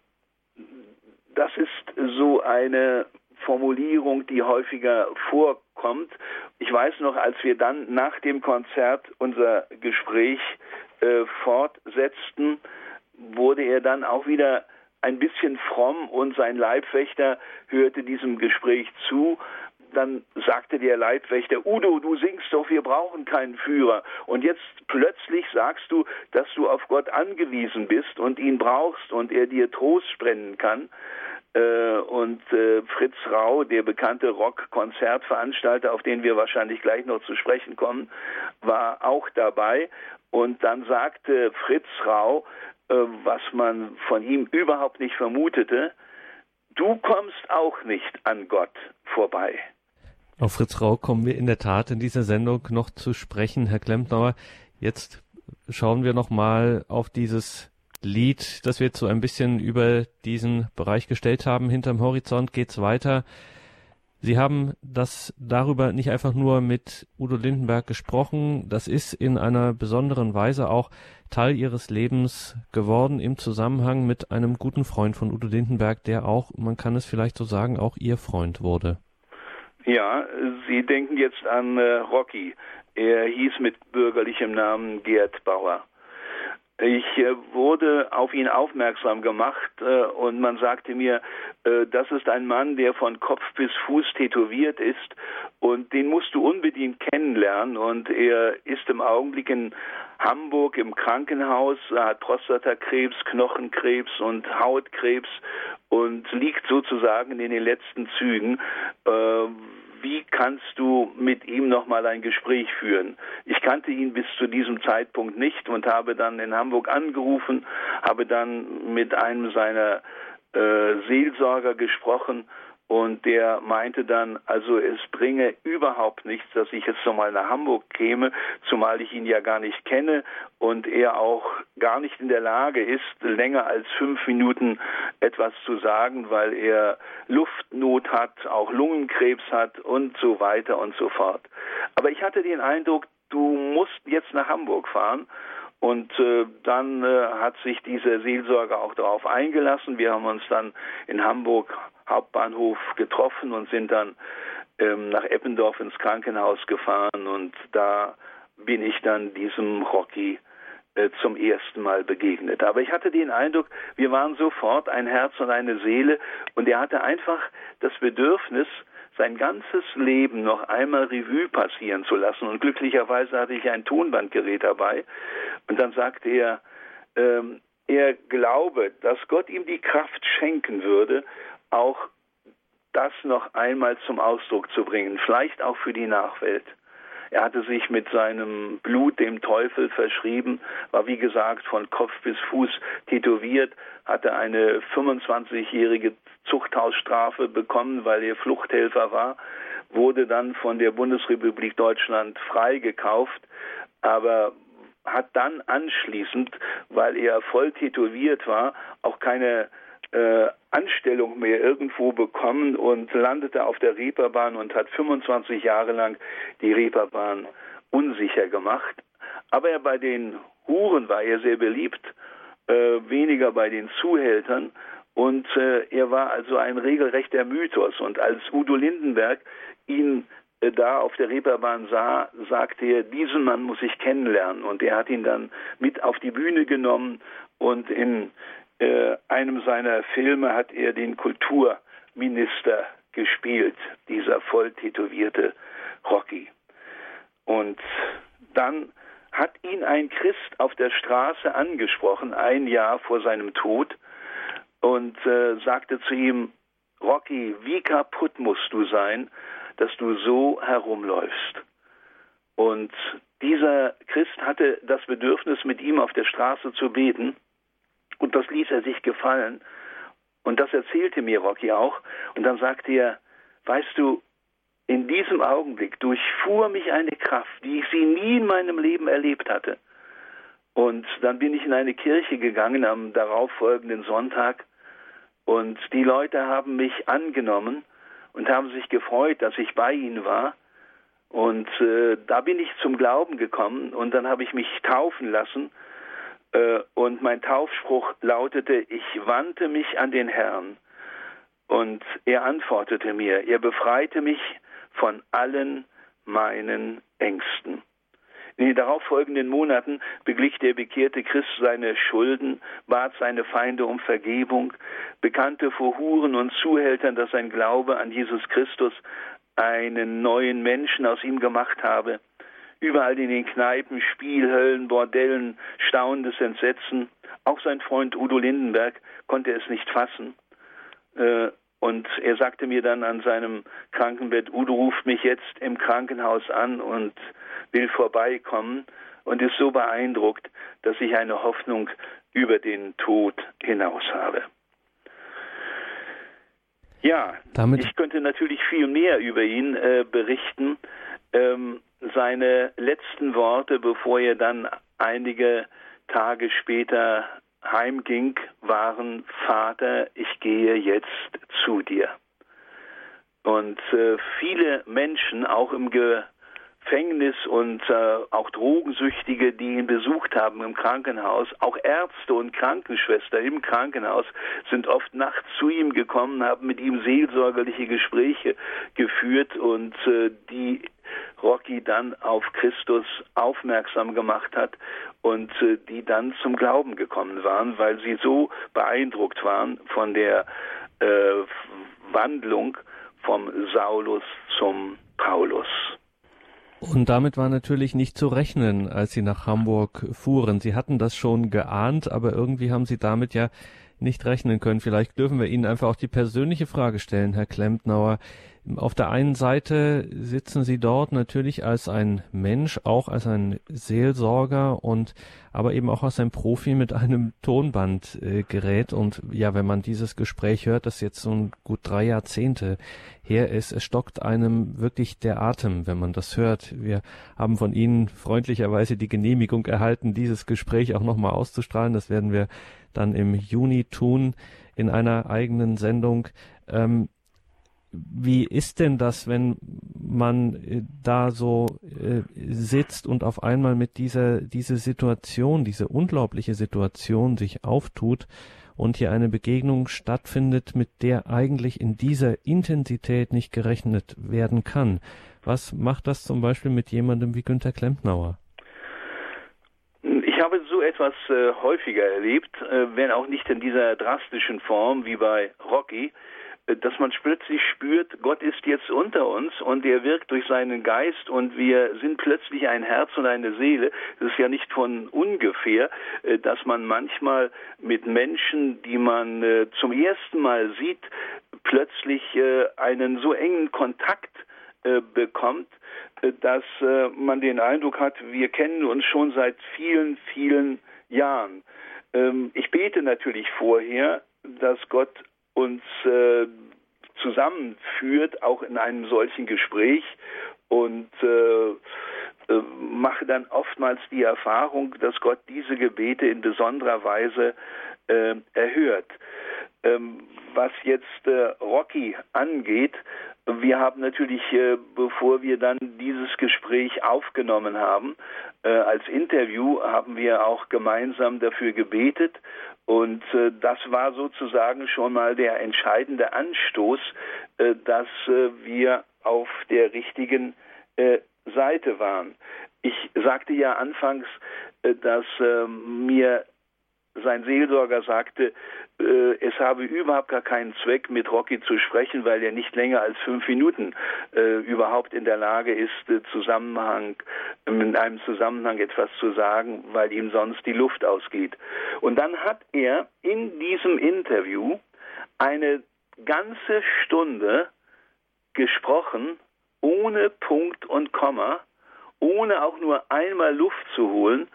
das ist so eine Formulierung, die häufiger vorkommt. Ich weiß noch, als wir dann nach dem Konzert unser Gespräch äh, fortsetzten, wurde er dann auch wieder ein bisschen fromm und sein Leibwächter hörte diesem Gespräch zu. Dann sagte der Leibwächter, Udo, du singst doch, wir brauchen keinen Führer. Und jetzt plötzlich sagst du, dass du auf Gott angewiesen bist und ihn brauchst und er dir Trost spenden kann. Äh, und äh, Fritz Rau, der bekannte Rock-Konzertveranstalter, auf den wir wahrscheinlich gleich noch zu sprechen kommen, war auch dabei. Und dann sagte Fritz Rau, äh, was man von ihm überhaupt nicht vermutete, du kommst auch nicht an Gott vorbei. Auf Fritz Rau kommen wir in der Tat in dieser Sendung noch zu sprechen, Herr Klempnauer. Jetzt schauen wir noch mal auf dieses Lied, das wir jetzt so ein bisschen über diesen Bereich gestellt haben. Hinterm Horizont geht's weiter. Sie haben das darüber nicht einfach nur mit Udo Lindenberg gesprochen, das ist in einer besonderen Weise auch Teil Ihres Lebens geworden im Zusammenhang mit einem guten Freund von Udo Lindenberg, der auch, man kann es vielleicht so sagen, auch Ihr Freund wurde. Ja, Sie denken jetzt an äh, Rocky. Er hieß mit bürgerlichem Namen Gerd Bauer. Ich äh, wurde auf ihn aufmerksam gemacht äh, und man sagte mir, äh, das ist ein Mann, der von Kopf bis Fuß tätowiert ist und den musst du unbedingt kennenlernen und er ist im Augenblick in Hamburg im Krankenhaus, hat Prostatakrebs, Knochenkrebs und Hautkrebs und liegt sozusagen in den letzten Zügen wie kannst du mit ihm nochmal ein Gespräch führen? Ich kannte ihn bis zu diesem Zeitpunkt nicht und habe dann in Hamburg angerufen, habe dann mit einem seiner äh, Seelsorger gesprochen und der meinte dann, also es bringe überhaupt nichts, dass ich jetzt nochmal nach Hamburg käme, zumal ich ihn ja gar nicht kenne und er auch gar nicht in der Lage ist, länger als fünf Minuten etwas zu sagen, weil er Luftnot hat, auch Lungenkrebs hat und so weiter und so fort. Aber ich hatte den Eindruck, du musst jetzt nach Hamburg fahren und äh, dann äh, hat sich dieser Seelsorger auch darauf eingelassen. Wir haben uns dann in Hamburg Hauptbahnhof getroffen und sind dann ähm, nach Eppendorf ins Krankenhaus gefahren und da bin ich dann diesem Rocky äh, zum ersten Mal begegnet. Aber ich hatte den Eindruck, wir waren sofort ein Herz und eine Seele und er hatte einfach das Bedürfnis, sein ganzes Leben noch einmal Revue passieren zu lassen. Und glücklicherweise hatte ich ein Tonbandgerät dabei. Und dann sagte er, ähm, er glaube, dass Gott ihm die Kraft schenken würde, auch das noch einmal zum Ausdruck zu bringen, vielleicht auch für die Nachwelt. Er hatte sich mit seinem Blut dem Teufel verschrieben, war wie gesagt von Kopf bis Fuß tätowiert, hatte eine 25-jährige Zuchthausstrafe bekommen, weil er Fluchthelfer war, wurde dann von der Bundesrepublik Deutschland freigekauft, aber hat dann anschließend, weil er voll tätowiert war, auch keine äh, Anstellung mehr irgendwo bekommen und landete auf der Reeperbahn und hat 25 Jahre lang die Reeperbahn unsicher gemacht. Aber er bei den Huren war er sehr beliebt, äh, weniger bei den Zuhältern und äh, er war also ein regelrechter Mythos. Und als Udo Lindenberg ihn äh, da auf der Reeperbahn sah, sagte er, diesen Mann muss ich kennenlernen. Und er hat ihn dann mit auf die Bühne genommen und in äh, einem seiner Filme hat er den Kulturminister gespielt, dieser voll tätowierte Rocky. Und dann hat ihn ein Christ auf der Straße angesprochen, ein Jahr vor seinem Tod, und äh, sagte zu ihm, Rocky, wie kaputt musst du sein, dass du so herumläufst? Und dieser Christ hatte das Bedürfnis, mit ihm auf der Straße zu beten. Und das ließ er sich gefallen. Und das erzählte mir Rocky auch. Und dann sagte er, weißt du, in diesem Augenblick durchfuhr mich eine Kraft, die ich sie nie in meinem Leben erlebt hatte. Und dann bin ich in eine Kirche gegangen am darauffolgenden Sonntag und die Leute haben mich angenommen und haben sich gefreut, dass ich bei ihnen war. Und äh, da bin ich zum Glauben gekommen und dann habe ich mich taufen lassen äh, und mein Taufspruch lautete, ich wandte mich an den Herrn. Und er antwortete mir, er befreite mich von allen meinen Ängsten. In den darauffolgenden Monaten beglich der bekehrte Christ seine Schulden, bat seine Feinde um Vergebung, bekannte vor Huren und Zuhältern, dass sein Glaube an Jesus Christus einen neuen Menschen aus ihm gemacht habe. Überall in den Kneipen, Spielhöllen, Bordellen, staunendes Entsetzen. Auch sein Freund Udo Lindenberg konnte es nicht fassen. Äh, und er sagte mir dann an seinem Krankenbett, Udo ruft mich jetzt im Krankenhaus an und will vorbeikommen und ist so beeindruckt, dass ich eine Hoffnung über den Tod hinaus habe. Ja, Damit ich könnte natürlich viel mehr über ihn äh, berichten. Ähm, seine letzten Worte, bevor er dann einige Tage später heimging, waren, Vater, ich gehe jetzt zu dir. Und äh, viele Menschen, auch im Gefängnis und äh, auch Drogensüchtige, die ihn besucht haben im Krankenhaus, auch Ärzte und Krankenschwester im Krankenhaus sind oft nachts zu ihm gekommen, haben mit ihm seelsorgerliche Gespräche geführt und äh, die Rocky dann auf Christus aufmerksam gemacht hat und äh, die dann zum Glauben gekommen waren, weil sie so beeindruckt waren von der äh, Wandlung vom Saulus zum Paulus. Und damit war natürlich nicht zu rechnen, als Sie nach Hamburg fuhren. Sie hatten das schon geahnt, aber irgendwie haben Sie damit ja nicht rechnen können. Vielleicht dürfen wir Ihnen einfach auch die persönliche Frage stellen, Herr Klempnauer. Auf der einen Seite sitzen Sie dort natürlich als ein Mensch, auch als ein Seelsorger und aber eben auch als ein Profi mit einem Tonbandgerät. Äh, und ja, wenn man dieses Gespräch hört, das jetzt so gut drei Jahrzehnte her ist, es stockt einem wirklich der Atem, wenn man das hört. Wir haben von Ihnen freundlicherweise die Genehmigung erhalten, dieses Gespräch auch nochmal auszustrahlen. Das werden wir dann im Juni tun in einer eigenen Sendung. Ähm, wie ist denn das, wenn man äh, da so äh, sitzt und auf einmal mit dieser diese Situation, diese unglaubliche Situation sich auftut und hier eine Begegnung stattfindet, mit der eigentlich in dieser Intensität nicht gerechnet werden kann? Was macht das zum Beispiel mit jemandem wie Günter Klempnauer? Ich habe so etwas äh, häufiger erlebt, äh, wenn auch nicht in dieser drastischen Form wie bei Rocky dass man plötzlich spürt, Gott ist jetzt unter uns und er wirkt durch seinen Geist und wir sind plötzlich ein Herz und eine Seele. Das ist ja nicht von ungefähr, äh, dass man manchmal mit Menschen, die man äh, zum ersten Mal sieht, plötzlich äh, einen so engen Kontakt bekommt, dass man den Eindruck hat, wir kennen uns schon seit vielen, vielen Jahren. Ähm, ich bete natürlich vorher, dass Gott uns äh, zusammenführt, auch in einem solchen Gespräch und äh, äh, mache dann oftmals die Erfahrung, dass Gott diese Gebete in besonderer Weise äh, erhört. Ähm, was jetzt äh, Rocky angeht, wir haben natürlich, äh, bevor wir dann dieses Gespräch aufgenommen haben, äh, als Interview haben wir auch gemeinsam dafür gebetet und äh, das war sozusagen schon mal der entscheidende Anstoß, dass wir auf der richtigen Seite waren. Ich sagte ja anfangs, dass mir sein Seelsorger sagte, äh, es habe überhaupt gar keinen Zweck, mit Rocky zu sprechen, weil er nicht länger als fünf Minuten äh, überhaupt in der Lage ist, äh, Zusammenhang, in einem Zusammenhang etwas zu sagen, weil ihm sonst die Luft ausgeht. Und dann hat er in diesem Interview eine ganze Stunde gesprochen, ohne Punkt und Komma, ohne auch nur einmal Luft zu holen,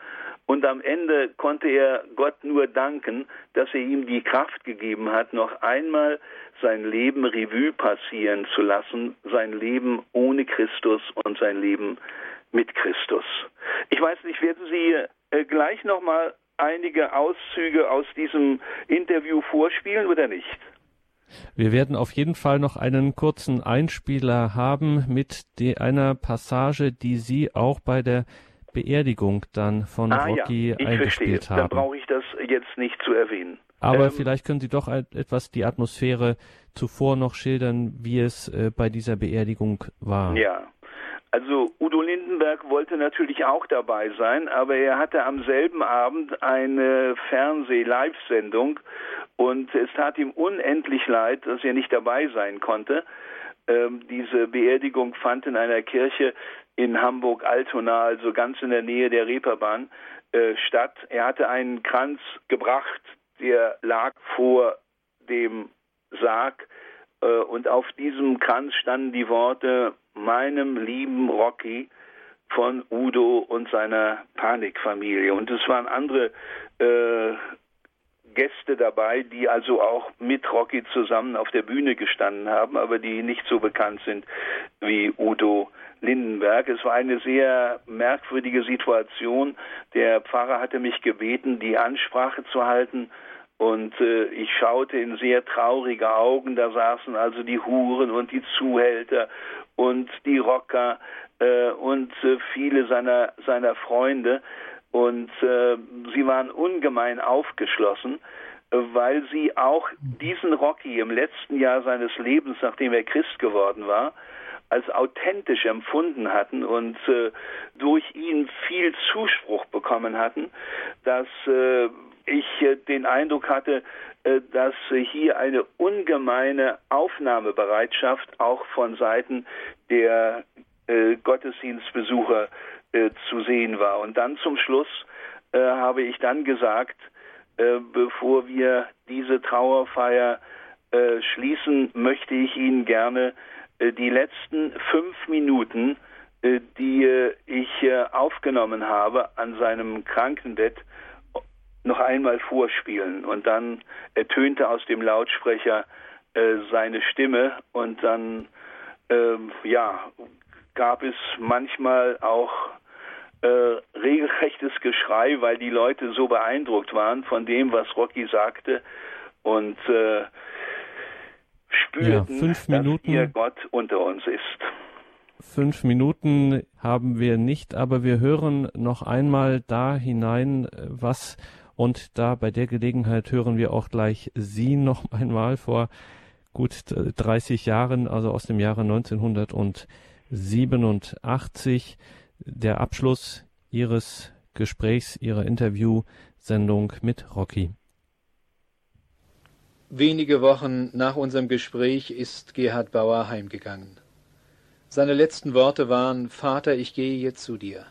und am Ende konnte er Gott nur danken, dass er ihm die Kraft gegeben hat, noch einmal sein Leben Revue passieren zu lassen, sein Leben ohne Christus und sein Leben mit Christus. Ich weiß nicht, werden Sie äh, gleich noch mal einige Auszüge aus diesem Interview vorspielen oder nicht? Wir werden auf jeden Fall noch einen kurzen Einspieler haben mit einer Passage, die Sie auch bei der Beerdigung dann von ah, Rocky ja, eingespielt verstehe. haben. Dann brauche ich das jetzt nicht zu erwähnen. Aber ähm, vielleicht können Sie doch etwas die Atmosphäre zuvor noch schildern, wie es äh, bei dieser Beerdigung war. Ja. Also Udo Lindenberg wollte natürlich auch dabei sein, aber er hatte am selben Abend eine Fernseh-Live-Sendung und es tat ihm unendlich leid, dass er nicht dabei sein konnte. Ähm, diese Beerdigung fand in einer Kirche in Hamburg-Altona, also ganz in der Nähe der Reeperbahn, äh, statt. Er hatte einen Kranz gebracht, der lag vor dem Sarg äh, und auf diesem Kranz standen die Worte meinem lieben Rocky von Udo und seiner Panikfamilie. Und es waren andere äh, Gäste dabei, die also auch mit Rocky zusammen auf der Bühne gestanden haben, aber die nicht so bekannt sind wie Udo Lindenberg. Es war eine sehr merkwürdige Situation. Der Pfarrer hatte mich gebeten, die Ansprache zu halten Und äh, ich schaute in sehr traurige Augen, da saßen also die Huren und die Zuhälter und die Rocker äh, und äh, viele seiner, seiner Freunde. Und äh, sie waren ungemein aufgeschlossen, weil sie auch diesen Rocky im letzten Jahr seines Lebens, nachdem er Christ geworden war, als authentisch empfunden hatten und äh, durch ihn viel Zuspruch bekommen hatten, dass äh, ich äh, den Eindruck hatte, äh, dass hier eine ungemeine Aufnahmebereitschaft auch von Seiten der äh, zu sehen war. Und dann zum Schluss habe ich dann gesagt, bevor wir diese Trauerfeier schließen, möchte ich Ihnen gerne die letzten fünf Minuten, die ich aufgenommen habe an seinem Krankenbett, noch einmal vorspielen. Und dann ertönte aus dem Lautsprecher äh, seine Stimme und dann äh, ja, gab es manchmal auch äh, regelrechtes Geschrei, weil die Leute so beeindruckt waren von dem, was Rocky sagte und äh, spürten, ja, dass ihr Gott unter uns ist. Fünf Minuten haben wir nicht, aber wir hören noch einmal da hinein, was und da bei der Gelegenheit hören wir auch gleich Sie noch einmal vor gut 30 Jahren, also aus dem Jahre 1987, der Abschluss Ihres Gesprächs, Ihrer Interviewsendung mit Rocky. Wenige Wochen nach unserem Gespräch ist Gerhard Bauer heimgegangen. Seine letzten Worte waren Vater, ich gehe jetzt zu dir.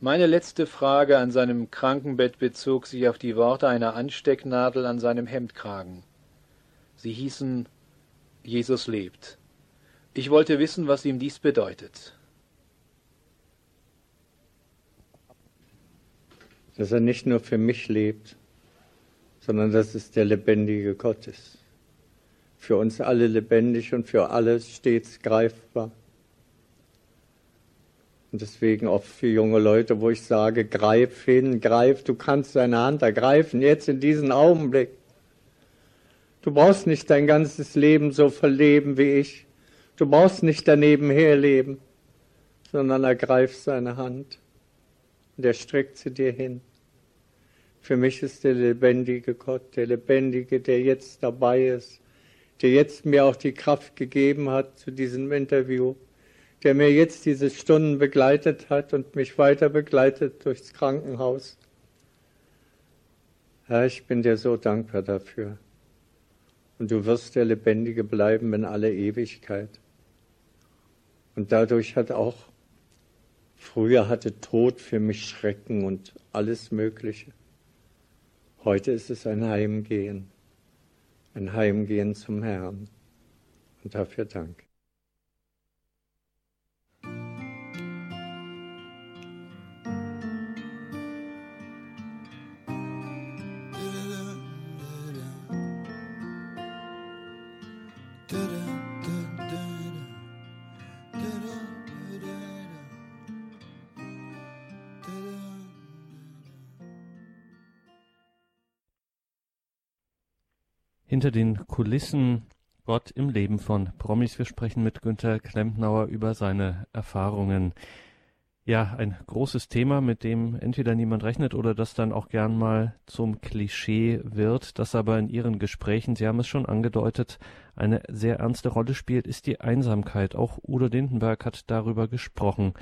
Meine letzte Frage an seinem Krankenbett bezog sich auf die Worte einer Anstecknadel an seinem Hemdkragen. Sie hießen Jesus lebt. Ich wollte wissen, was ihm dies bedeutet. Dass er nicht nur für mich lebt, sondern dass es der lebendige Gott ist. Für uns alle lebendig und für alle stets greifbar. Und deswegen auch für junge Leute, wo ich sage, greif hin, greif, du kannst deine Hand ergreifen, jetzt in diesem Augenblick. Du brauchst nicht dein ganzes Leben so verleben wie ich. Du brauchst nicht daneben herleben, sondern ergreif seine Hand. Und er streckt sie dir hin. Für mich ist der lebendige Gott, der lebendige, der jetzt dabei ist, der jetzt mir auch die Kraft gegeben hat zu diesem Interview der mir jetzt diese Stunden begleitet hat und mich weiter begleitet durchs Krankenhaus. Herr, ich bin dir so dankbar dafür. Und du wirst der Lebendige bleiben in alle Ewigkeit. Und dadurch hat auch, früher hatte Tod für mich Schrecken und alles Mögliche. Heute ist es ein Heimgehen, ein Heimgehen zum Herrn. Und dafür danke. Hinter den Kulissen Gott im Leben von Promis. Wir sprechen mit Günter Klempnauer über seine Erfahrungen. Ja, ein großes Thema, mit dem entweder niemand rechnet oder das dann auch gern mal zum Klischee wird, das aber in Ihren Gesprächen, Sie haben es schon angedeutet, eine sehr ernste Rolle spielt, ist die Einsamkeit. Auch Udo Lindenberg hat darüber gesprochen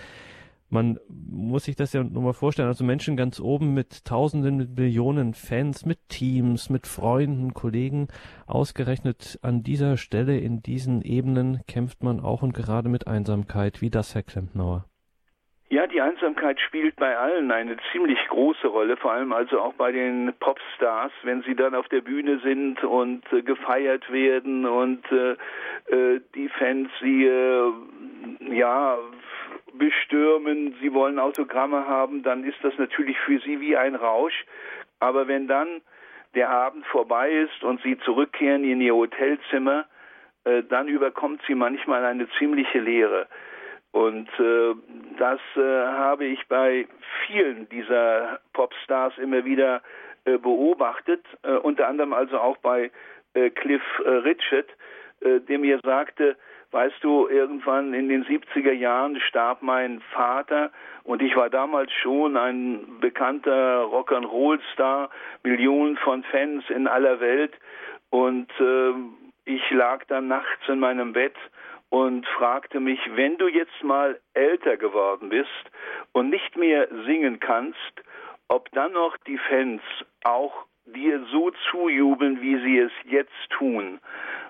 man muss sich das ja nur mal vorstellen, also Menschen ganz oben mit Tausenden, mit Millionen Fans, mit Teams, mit Freunden, Kollegen, ausgerechnet an dieser Stelle, in diesen Ebenen kämpft man auch und gerade mit Einsamkeit. Wie das, Herr Klempnauer? Ja, die Einsamkeit spielt bei allen eine ziemlich große Rolle, vor allem also auch bei den Popstars, wenn sie dann auf der Bühne sind und äh, gefeiert werden und äh, äh die Fans sie äh, ja bestürmen, sie wollen Autogramme haben, dann ist das natürlich für sie wie ein Rausch. Aber wenn dann der Abend vorbei ist und sie zurückkehren in ihr Hotelzimmer, äh, dann überkommt sie manchmal eine ziemliche Leere. Und äh, das äh, habe ich bei vielen dieser Popstars immer wieder äh, beobachtet, äh, unter anderem also auch bei äh, Cliff Richard, der mir sagte, weißt du, irgendwann in den 70er Jahren starb mein Vater und ich war damals schon ein bekannter Rock'n'Roll-Star, Millionen von Fans in aller Welt. Und äh, ich lag dann nachts in meinem Bett und fragte mich, wenn du jetzt mal älter geworden bist und nicht mehr singen kannst, ob dann noch die Fans auch dir so zujubeln, wie sie es jetzt tun.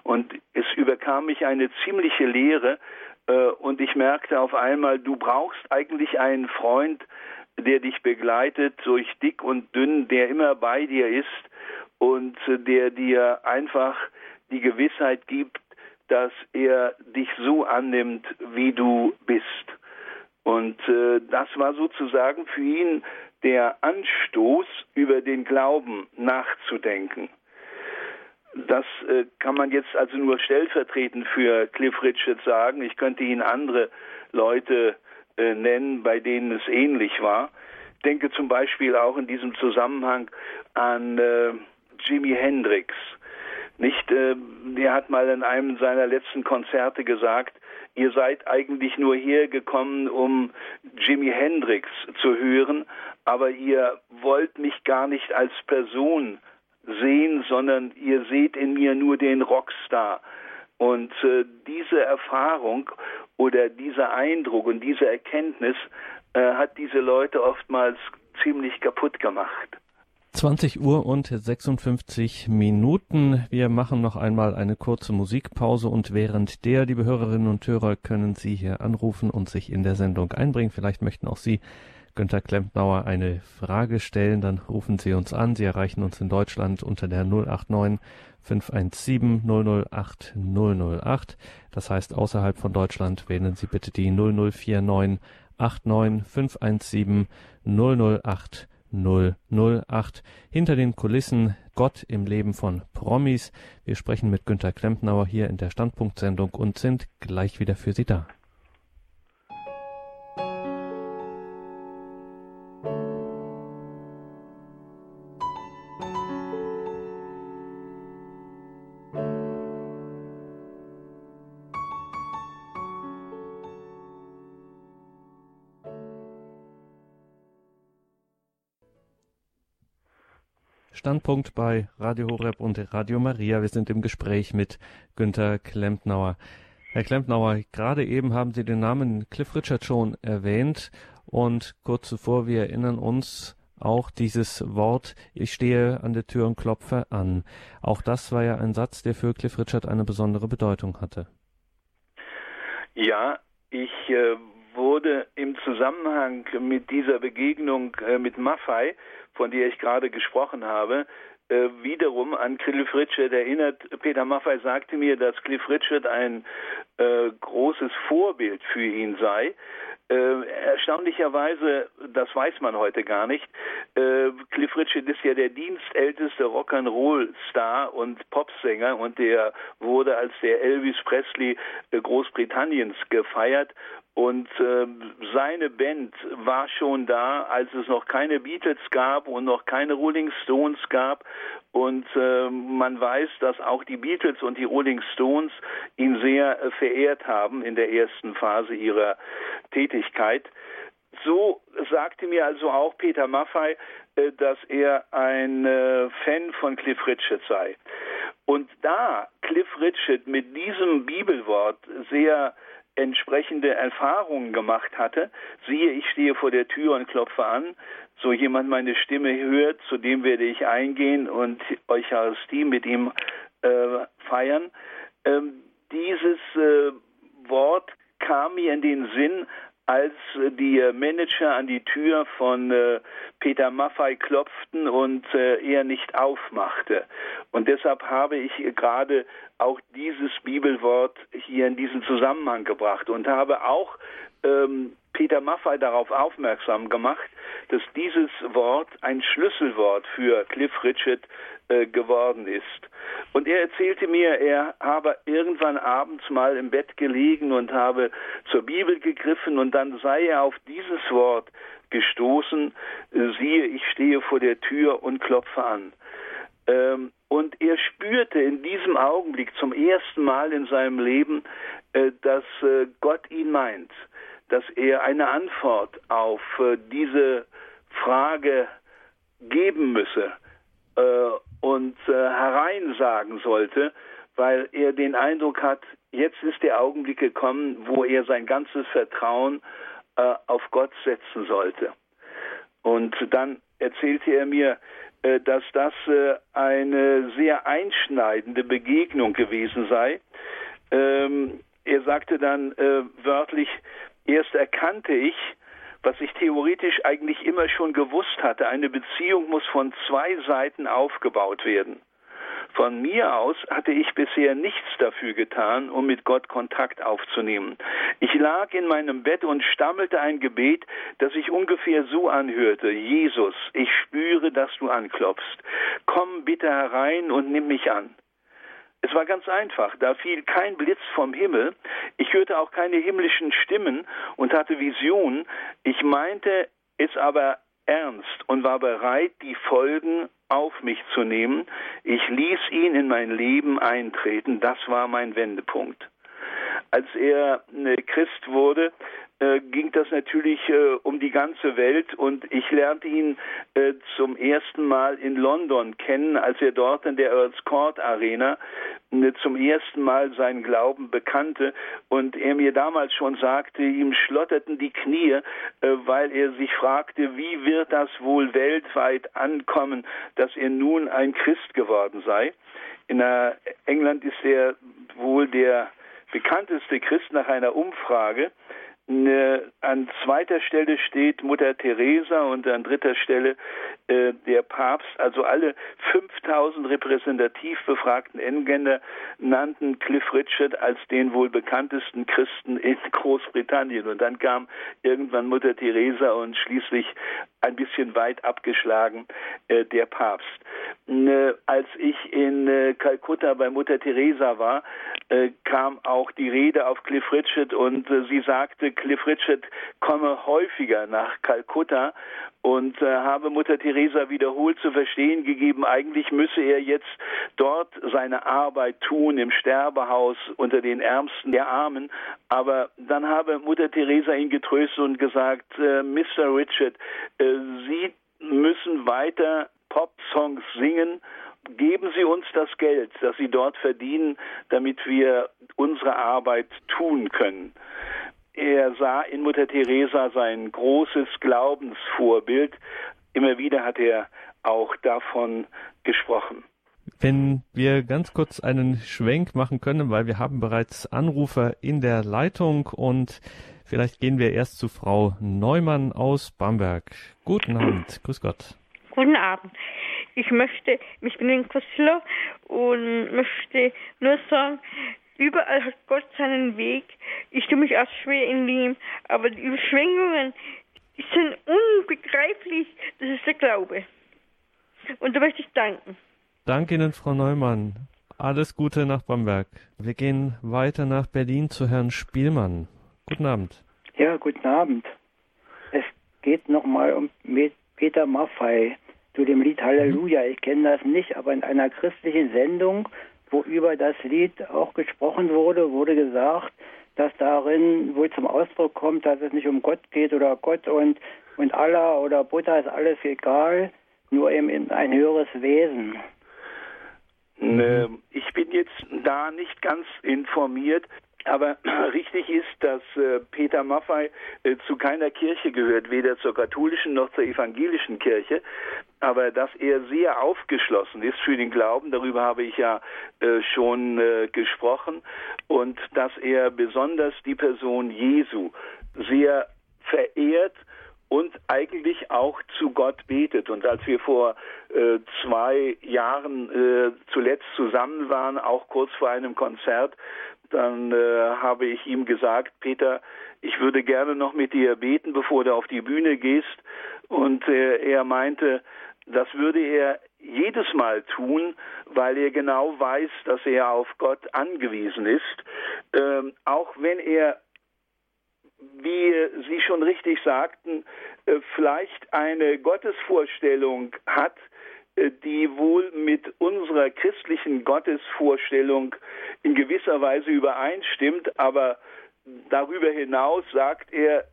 Und es überkam mich eine ziemliche Leere äh, und ich merkte auf einmal, du brauchst eigentlich einen Freund, der dich begleitet durch dick und dünn, der immer bei dir ist und äh, der dir einfach die Gewissheit gibt, dass er dich so annimmt, wie du bist. Und äh, das war sozusagen für ihn der Anstoß, über den Glauben nachzudenken. Das äh, kann man jetzt also nur stellvertretend für Cliff Richard sagen. Ich könnte Ihnen andere Leute äh, nennen, bei denen es ähnlich war. Ich denke zum Beispiel auch in diesem Zusammenhang an äh, Jimi Hendrix. Nicht, äh, der hat mal in einem seiner letzten Konzerte gesagt, ihr seid eigentlich nur hergekommen, um Jimi Hendrix zu hören, aber ihr wollt mich gar nicht als Person sehen, sondern ihr seht in mir nur den Rockstar. Und äh, diese Erfahrung oder dieser Eindruck und diese Erkenntnis äh, hat diese Leute oftmals ziemlich kaputt gemacht. 20 Uhr und 56 Minuten. Wir machen noch einmal eine kurze Musikpause und während der, liebe Hörerinnen und Hörer, können Sie hier anrufen und sich in der Sendung einbringen. Vielleicht möchten auch Sie Günter Klempnauer eine Frage stellen, dann rufen Sie uns an. Sie erreichen uns in Deutschland unter der 089 517 008 008. Das heißt, außerhalb von Deutschland wählen Sie bitte die 0049 89 517 008 008. Hinter den Kulissen Gott im Leben von Promis. Wir sprechen mit Günter Klempnauer hier in der Standpunktsendung und sind gleich wieder für Sie da. Standpunkt bei Radio Horeb und Radio Maria. Wir sind im Gespräch mit Günter Klempnauer. Herr Klempnauer, gerade eben haben Sie den Namen Cliff Richard schon erwähnt und kurz zuvor, wir erinnern uns auch dieses Wort, ich stehe an der Tür und klopfe an. Auch das war ja ein Satz, der für Cliff Richard eine besondere Bedeutung hatte. Ja, ich äh, wurde im Zusammenhang mit dieser Begegnung äh, mit Maffei von der ich gerade gesprochen habe, äh, wiederum an Cliff Richard erinnert. Peter Maffei sagte mir, dass Cliff Richard ein äh, großes Vorbild für ihn sei. Äh, erstaunlicherweise, das weiß man heute gar nicht, äh, Cliff Richard ist ja der dienstälteste Rock'n'Roll-Star und Popsänger und der wurde als der Elvis Presley Großbritanniens gefeiert und äh, seine Band war schon da, als es noch keine Beatles gab und noch keine Rolling Stones gab. Und äh, man weiß, dass auch die Beatles und die Rolling Stones ihn sehr äh, verehrt haben in der ersten Phase ihrer Tätigkeit. So sagte mir also auch Peter Maffei, äh, dass er ein äh, Fan von Cliff Richard sei. Und da Cliff Richard mit diesem Bibelwort sehr entsprechende Erfahrungen gemacht hatte. Siehe, ich stehe vor der Tür und klopfe an. So jemand meine Stimme hört, zu dem werde ich eingehen und Eucharistie mit ihm äh, feiern. Ähm, dieses äh, Wort kam mir in den Sinn, als die Manager an die Tür von äh, Peter Maffei klopften und äh, er nicht aufmachte. Und deshalb habe ich gerade auch dieses Bibelwort hier in diesen Zusammenhang gebracht und habe auch ähm, Peter Maffei darauf aufmerksam gemacht, dass dieses Wort ein Schlüsselwort für Cliff Richard äh, geworden ist. Und er erzählte mir, er habe irgendwann abends mal im Bett gelegen und habe zur Bibel gegriffen und dann sei er auf dieses Wort gestoßen, äh, siehe, ich stehe vor der Tür und klopfe an. Ähm, und er spürte in diesem Augenblick zum ersten Mal in seinem Leben, äh, dass äh, Gott ihn meint, dass er eine Antwort auf äh, diese Frage geben müsse äh, und äh, hereinsagen sollte, weil er den Eindruck hat, jetzt ist der Augenblick gekommen, wo er sein ganzes Vertrauen auf Gott setzen sollte. Und dann erzählte er mir, dass das eine sehr einschneidende Begegnung gewesen sei. Ähm, er sagte dann wörtlich, erst erkannte ich, was ich theoretisch eigentlich immer schon gewusst hatte, eine Beziehung muss von zwei Seiten aufgebaut werden. Von mir aus hatte ich bisher nichts dafür getan, um mit Gott Kontakt aufzunehmen. Ich lag in meinem Bett und stammelte ein Gebet, das sich ungefähr so anhörte. Jesus, ich spüre, dass du anklopfst. Komm bitte herein und nimm mich an. Es war ganz einfach, da fiel kein Blitz vom Himmel, ich hörte auch keine himmlischen Stimmen und hatte Visionen, ich meinte es aber ernst und war bereit, die Folgen auf mich zu nehmen. Ich ließ ihn in mein Leben eintreten. Das war mein Wendepunkt. Als er äh, Christ wurde, äh, ging das natürlich äh, um die ganze Welt und ich lernte ihn äh, zum ersten Mal in London kennen, als er dort in der Earls Court Arena äh, zum ersten Mal seinen Glauben bekannte und er mir damals schon sagte, ihm schlotterten die Knie, äh, weil er sich fragte, wie wird das wohl weltweit ankommen, dass er nun ein Christ geworden sei. In England ist er wohl der bekannteste Christ nach einer Umfrage. Ne, an zweiter Stelle steht Mutter Teresa und an dritter Stelle äh, der Papst. Also alle 5000 repräsentativ befragten Engländer nannten Cliff Richard als den wohl bekanntesten Christen in Großbritannien. Und dann kam irgendwann Mutter Teresa und schließlich ein bisschen weit abgeschlagen äh, der Papst. Ne, als ich in äh, Kalkutta bei Mutter Teresa war, äh, kam auch die Rede auf Cliff Richard und äh, sie sagte, Cliff Richard komme häufiger nach Kalkutta und äh, habe Mutter Teresa wiederholt zu verstehen gegeben, eigentlich müsse er jetzt dort seine Arbeit tun im Sterbehaus unter den Ärmsten der Armen. Aber dann habe Mutter Teresa ihn getröstet und gesagt, Mr. Richard, äh, Sie müssen weiter Pop-Songs singen geben Sie uns das Geld, das Sie dort verdienen, damit wir unsere Arbeit tun können. Er sah in Mutter Teresa sein großes Glaubensvorbild. Immer wieder hat er auch davon gesprochen. Wenn wir ganz kurz einen Schwenk machen können, weil wir haben bereits Anrufer in der Leitung und vielleicht gehen wir erst zu Frau Neumann aus Bamberg. Guten Abend, grüß Gott. Guten Abend. Ich möchte, ich bin in Kostler und möchte nur sagen, Überall hat Gott seinen Weg. Ich tue mich auch schwer in ihm, aber die Überschwingungen, die sind unbegreiflich. Das ist der Glaube. Und da möchte ich danken. Danke Ihnen, Frau Neumann. Alles Gute nach Bamberg. Wir gehen weiter nach Berlin zu Herrn Spielmann. Guten Abend. Ja, guten Abend. Es geht nochmal um Peter Maffei zu dem Lied Halleluja. Ich kenne das nicht, aber in einer christlichen Sendung wo über das Lied auch gesprochen wurde, wurde gesagt, dass darin wohl zum Ausdruck kommt, dass es nicht um Gott geht oder Gott und, und Allah oder Buddha ist alles egal, nur eben ein höheres Wesen. Mhm. Ich bin jetzt da nicht ganz informiert. Aber richtig ist, dass äh, Peter Maffei äh, zu keiner Kirche gehört, weder zur katholischen noch zur evangelischen Kirche, aber dass er sehr aufgeschlossen ist für den Glauben, darüber habe ich ja äh, schon gesprochen, und dass er besonders die Person Jesu sehr verehrt und eigentlich auch zu Gott betet. Und als wir vor äh, zwei Jahren äh, zuletzt zusammen waren, auch kurz vor einem Konzert, dann äh, habe ich ihm gesagt, Peter, ich würde gerne noch mit dir beten, bevor du auf die Bühne gehst. Und äh, er meinte, das würde er jedes Mal tun, weil er genau weiß, dass er auf Gott angewiesen ist. Ähm, auch wenn er, wie Sie schon richtig sagten, äh, vielleicht eine Gottesvorstellung hat, äh, die wohl mit unserer christlichen Gottesvorstellung in gewisser Weise übereinstimmt, aber darüber hinaus sagt er,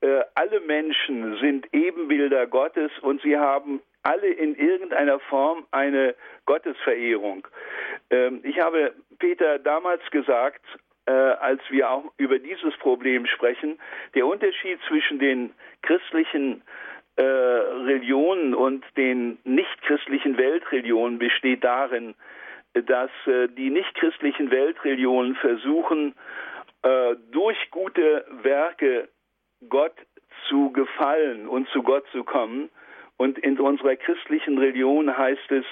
äh, alle Menschen sind Ebenbilder Gottes und sie haben alle in irgendeiner Form eine Gottesverehrung. Ähm, ich habe Peter damals gesagt, äh, als wir auch über dieses Problem sprechen, der Unterschied zwischen den christlichen äh, Religionen und den nichtchristlichen Weltreligionen besteht darin, dass äh, die nichtchristlichen Weltreligionen versuchen, äh, durch gute Werke Gott zu gefallen und zu Gott zu kommen. Und in unserer christlichen Religion heißt es,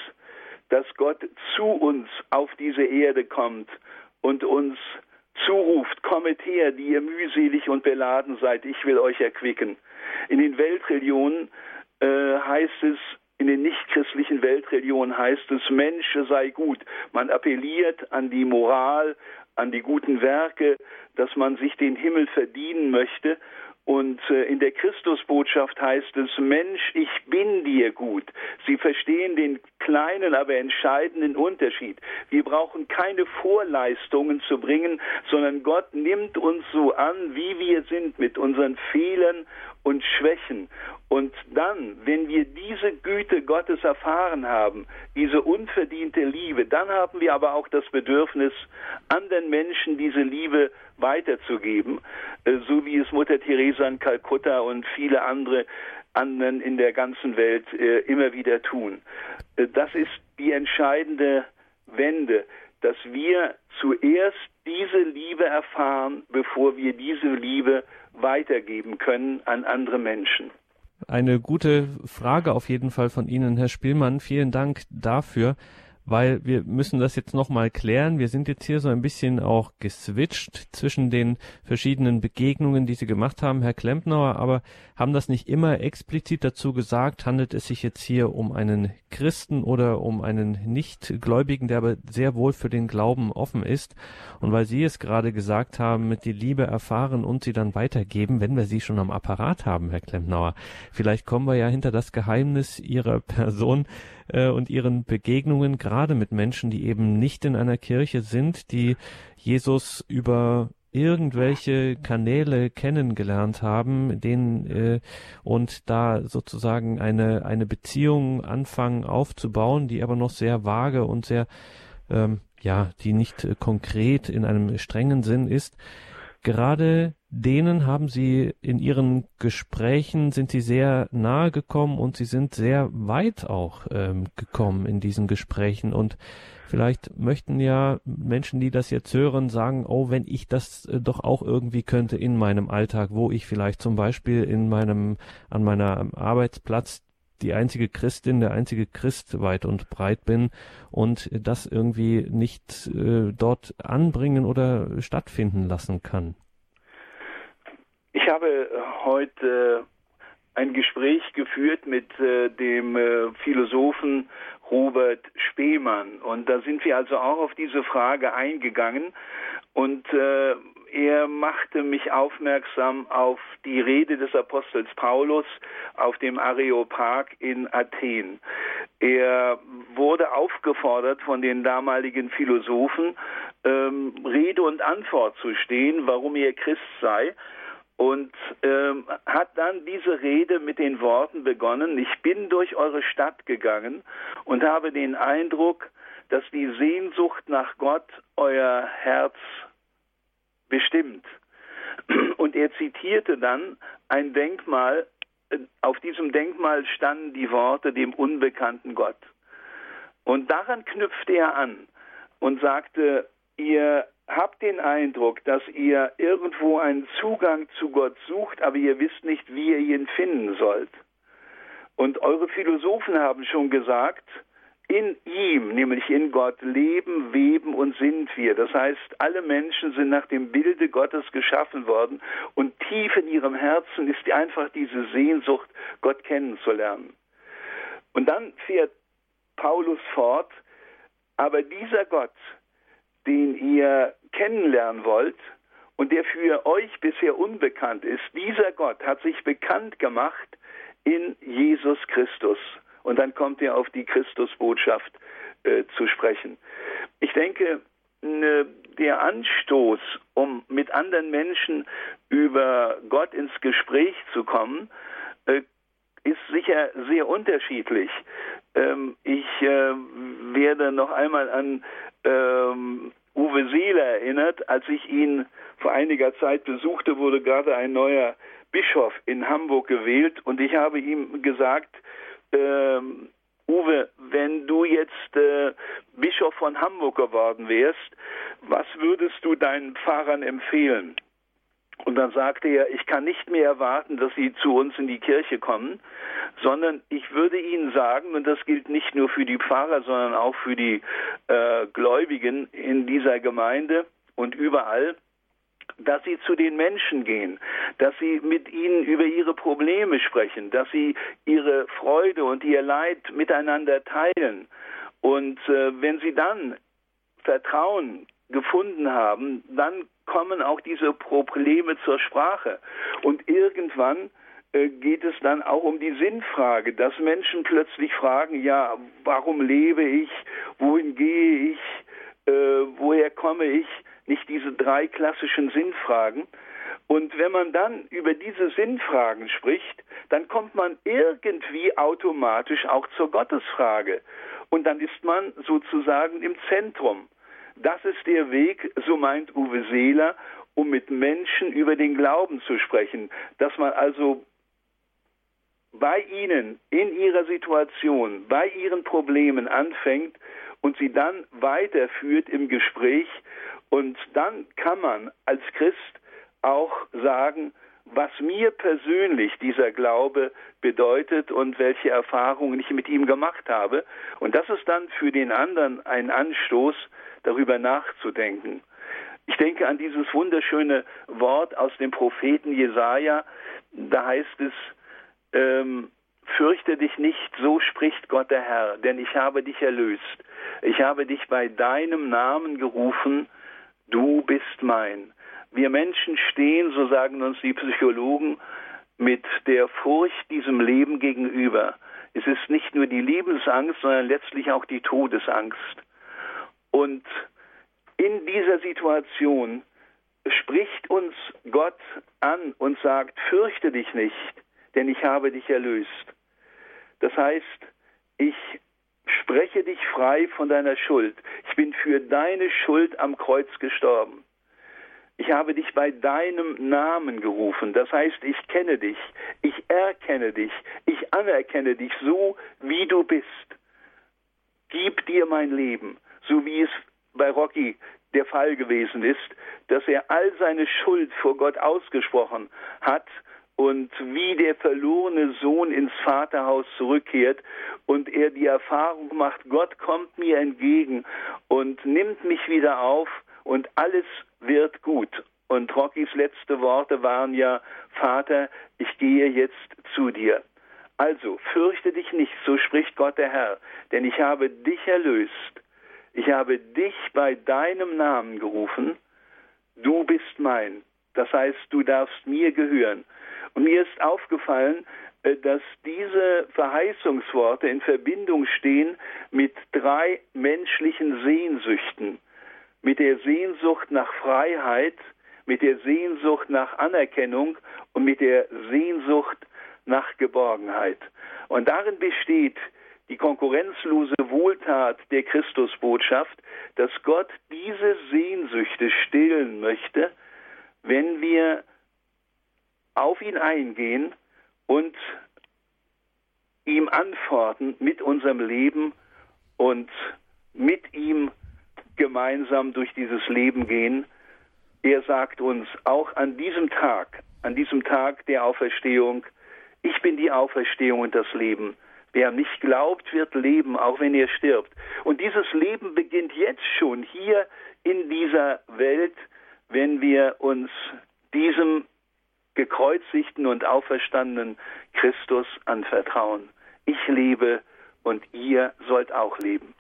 dass Gott zu uns auf diese Erde kommt und uns zuruft, kommet her, die ihr mühselig und beladen seid, ich will euch erquicken. In den Weltreligionen äh, heißt es, in den nichtchristlichen Weltreligionen heißt es, Mensch sei gut. Man appelliert an die Moral, an die guten Werke, dass man sich den Himmel verdienen möchte. Und äh, in der Christusbotschaft heißt es, Mensch, ich bin dir gut. Sie verstehen den kleinen, aber entscheidenden Unterschied. Wir brauchen keine Vorleistungen zu bringen, sondern Gott nimmt uns so an, wie wir sind, mit unseren Fehlern und Schwächen. Und dann, wenn wir diese Güte Gottes erfahren haben, diese unverdiente Liebe, dann haben wir aber auch das Bedürfnis, anderen Menschen diese Liebe weiterzugeben, äh, so wie es Mutter Teresa in Kalkutta und viele andere anderen in der ganzen Welt äh, immer wieder tun. Äh, das ist die entscheidende Wende, dass wir zuerst diese Liebe erfahren, bevor wir diese Liebe weitergeben können an andere Menschen. Eine gute Frage auf jeden Fall von Ihnen, Herr Spielmann. Vielen Dank dafür weil wir müssen das jetzt nochmal klären. Wir sind jetzt hier so ein bisschen auch geswitcht zwischen den verschiedenen Begegnungen, die Sie gemacht haben, Herr Klempnauer, aber haben das nicht immer explizit dazu gesagt, handelt es sich jetzt hier um einen Christen oder um einen Nichtgläubigen, der aber sehr wohl für den Glauben offen ist. Und weil Sie es gerade gesagt haben, mit die Liebe erfahren und sie dann weitergeben, wenn wir Sie schon am Apparat haben, Herr Klempnauer, vielleicht kommen wir ja hinter das Geheimnis Ihrer Person, äh, und ihren Begegnungen, gerade mit Menschen, die eben nicht in einer Kirche sind, die Jesus über irgendwelche Kanäle kennengelernt haben, denen äh, und da sozusagen eine eine Beziehung anfangen aufzubauen, die aber noch sehr vage und sehr ähm, ja, die nicht äh, konkret in einem strengen Sinn ist. Gerade denen haben Sie in Ihren Gesprächen, sind Sie sehr nahe gekommen und Sie sind sehr weit auch ähm, gekommen in diesen Gesprächen. Und vielleicht möchten ja Menschen, die das jetzt hören, sagen, oh, wenn ich das äh, doch auch irgendwie könnte in meinem Alltag, wo ich vielleicht zum Beispiel in meinem, an meiner Arbeitsplatz die einzige Christin, der einzige Christ weit und breit bin und das irgendwie nicht äh, dort anbringen oder stattfinden lassen kann. Ich habe heute ein Gespräch geführt mit äh, dem äh, Philosophen Robert Spemann und da sind wir also auch auf diese Frage eingegangen und äh, er machte mich aufmerksam auf die Rede des Apostels Paulus auf dem Areopag in Athen. Er wurde aufgefordert von den damaligen Philosophen, ähm, Rede und Antwort zu stehen, warum er Christ sei und ähm, hat dann diese Rede mit den Worten begonnen, ich bin durch eure Stadt gegangen und habe den Eindruck, dass die Sehnsucht nach Gott euer Herz bestimmt. Und er zitierte dann ein Denkmal, auf diesem Denkmal standen die Worte dem unbekannten Gott. Und daran knüpfte er an und sagte, ihr habt den Eindruck, dass ihr irgendwo einen Zugang zu Gott sucht, aber ihr wisst nicht, wie ihr ihn finden sollt. Und eure Philosophen haben schon gesagt, in ihm, nämlich in Gott, leben, weben und sind wir. Das heißt, alle Menschen sind nach dem Bilde Gottes geschaffen worden und tief in ihrem Herzen ist einfach diese Sehnsucht, Gott kennenzulernen. Und dann fährt Paulus fort, aber dieser Gott, den ihr kennenlernen wollt und der für euch bisher unbekannt ist, dieser Gott hat sich bekannt gemacht in Jesus Christus. Und dann kommt er auf die Christusbotschaft äh, zu sprechen. Ich denke, ne, der Anstoß, um mit anderen Menschen über Gott ins Gespräch zu kommen, äh, ist sicher sehr unterschiedlich. Ähm, ich äh, werde noch einmal an ähm, Uwe Seeler erinnert. Als ich ihn vor einiger Zeit besuchte, wurde gerade ein neuer Bischof in Hamburg gewählt und ich habe ihm gesagt, ähm, Uwe, wenn du jetzt äh, Bischof von Hamburg geworden wärst, was würdest du deinen Pfarrern empfehlen? Und dann sagte er, ich kann nicht mehr erwarten, dass sie zu uns in die Kirche kommen, sondern ich würde ihnen sagen, und das gilt nicht nur für die Pfarrer, sondern auch für die äh, Gläubigen in dieser Gemeinde und überall, dass sie zu den Menschen gehen, dass sie mit ihnen über ihre Probleme sprechen, dass sie ihre Freude und ihr Leid miteinander teilen. Und äh, wenn sie dann Vertrauen gefunden haben, dann kommen auch diese Probleme zur Sprache. Und irgendwann äh, geht es dann auch um die Sinnfrage, dass Menschen plötzlich fragen, ja, warum lebe ich, wohin gehe ich, äh, woher komme ich, nicht diese drei klassischen Sinnfragen. Und wenn man dann über diese Sinnfragen spricht, dann kommt man irgendwie automatisch auch zur Gottesfrage. Und dann ist man sozusagen im Zentrum. Das ist der Weg, so meint Uwe Seeler, um mit Menschen über den Glauben zu sprechen, dass man also bei ihnen, in ihrer Situation, bei ihren Problemen anfängt und sie dann weiterführt im Gespräch. Und dann kann man als Christ auch sagen, was mir persönlich dieser Glaube bedeutet und welche Erfahrungen ich mit ihm gemacht habe. Und das ist dann für den anderen ein Anstoß, darüber nachzudenken. Ich denke an dieses wunderschöne Wort aus dem Propheten Jesaja. Da heißt es, ähm, fürchte dich nicht, so spricht Gott der Herr, denn ich habe dich erlöst. Ich habe dich bei deinem Namen gerufen, du bist mein. Wir Menschen stehen, so sagen uns die Psychologen, mit der Furcht diesem Leben gegenüber. Es ist nicht nur die Lebensangst, sondern letztlich auch die Todesangst. Und in dieser Situation spricht uns Gott an und sagt, fürchte dich nicht, denn ich habe dich erlöst. Das heißt, ich spreche dich frei von deiner Schuld. Ich bin für deine Schuld am Kreuz gestorben. Ich habe dich bei deinem Namen gerufen. Das heißt, ich kenne dich, ich erkenne dich, ich anerkenne dich so, wie du bist. Gib dir mein Leben so wie es bei Rocky der Fall gewesen ist, dass er all seine Schuld vor Gott ausgesprochen hat und wie der verlorene Sohn ins Vaterhaus zurückkehrt und er die Erfahrung macht, Gott kommt mir entgegen und nimmt mich wieder auf und alles wird gut. Und Rockys letzte Worte waren ja, Vater, ich gehe jetzt zu dir. Also, fürchte dich nicht, so spricht Gott der Herr, denn ich habe dich erlöst ich habe dich bei deinem Namen gerufen, du bist mein. Das heißt, du darfst mir gehören. Und mir ist aufgefallen, äh, dass diese Verheißungsworte in Verbindung stehen mit drei menschlichen Sehnsüchten. Mit der Sehnsucht nach Freiheit, mit der Sehnsucht nach Anerkennung und mit der Sehnsucht nach Geborgenheit. Und darin besteht die konkurrenzlose Wohltat der Christusbotschaft, dass Gott diese Sehnsüchte stillen möchte, wenn wir auf ihn eingehen und ihm antworten mit unserem Leben und mit ihm gemeinsam durch dieses Leben gehen. Er sagt uns auch an diesem Tag, an diesem Tag der Auferstehung, ich bin die Auferstehung und das Leben. Wer nicht glaubt, wird leben, auch wenn er stirbt. Und dieses Leben beginnt jetzt schon hier in dieser Welt, wenn wir uns diesem gekreuzigten und auferstandenen Christus anvertrauen. Ich lebe und ihr sollt auch leben.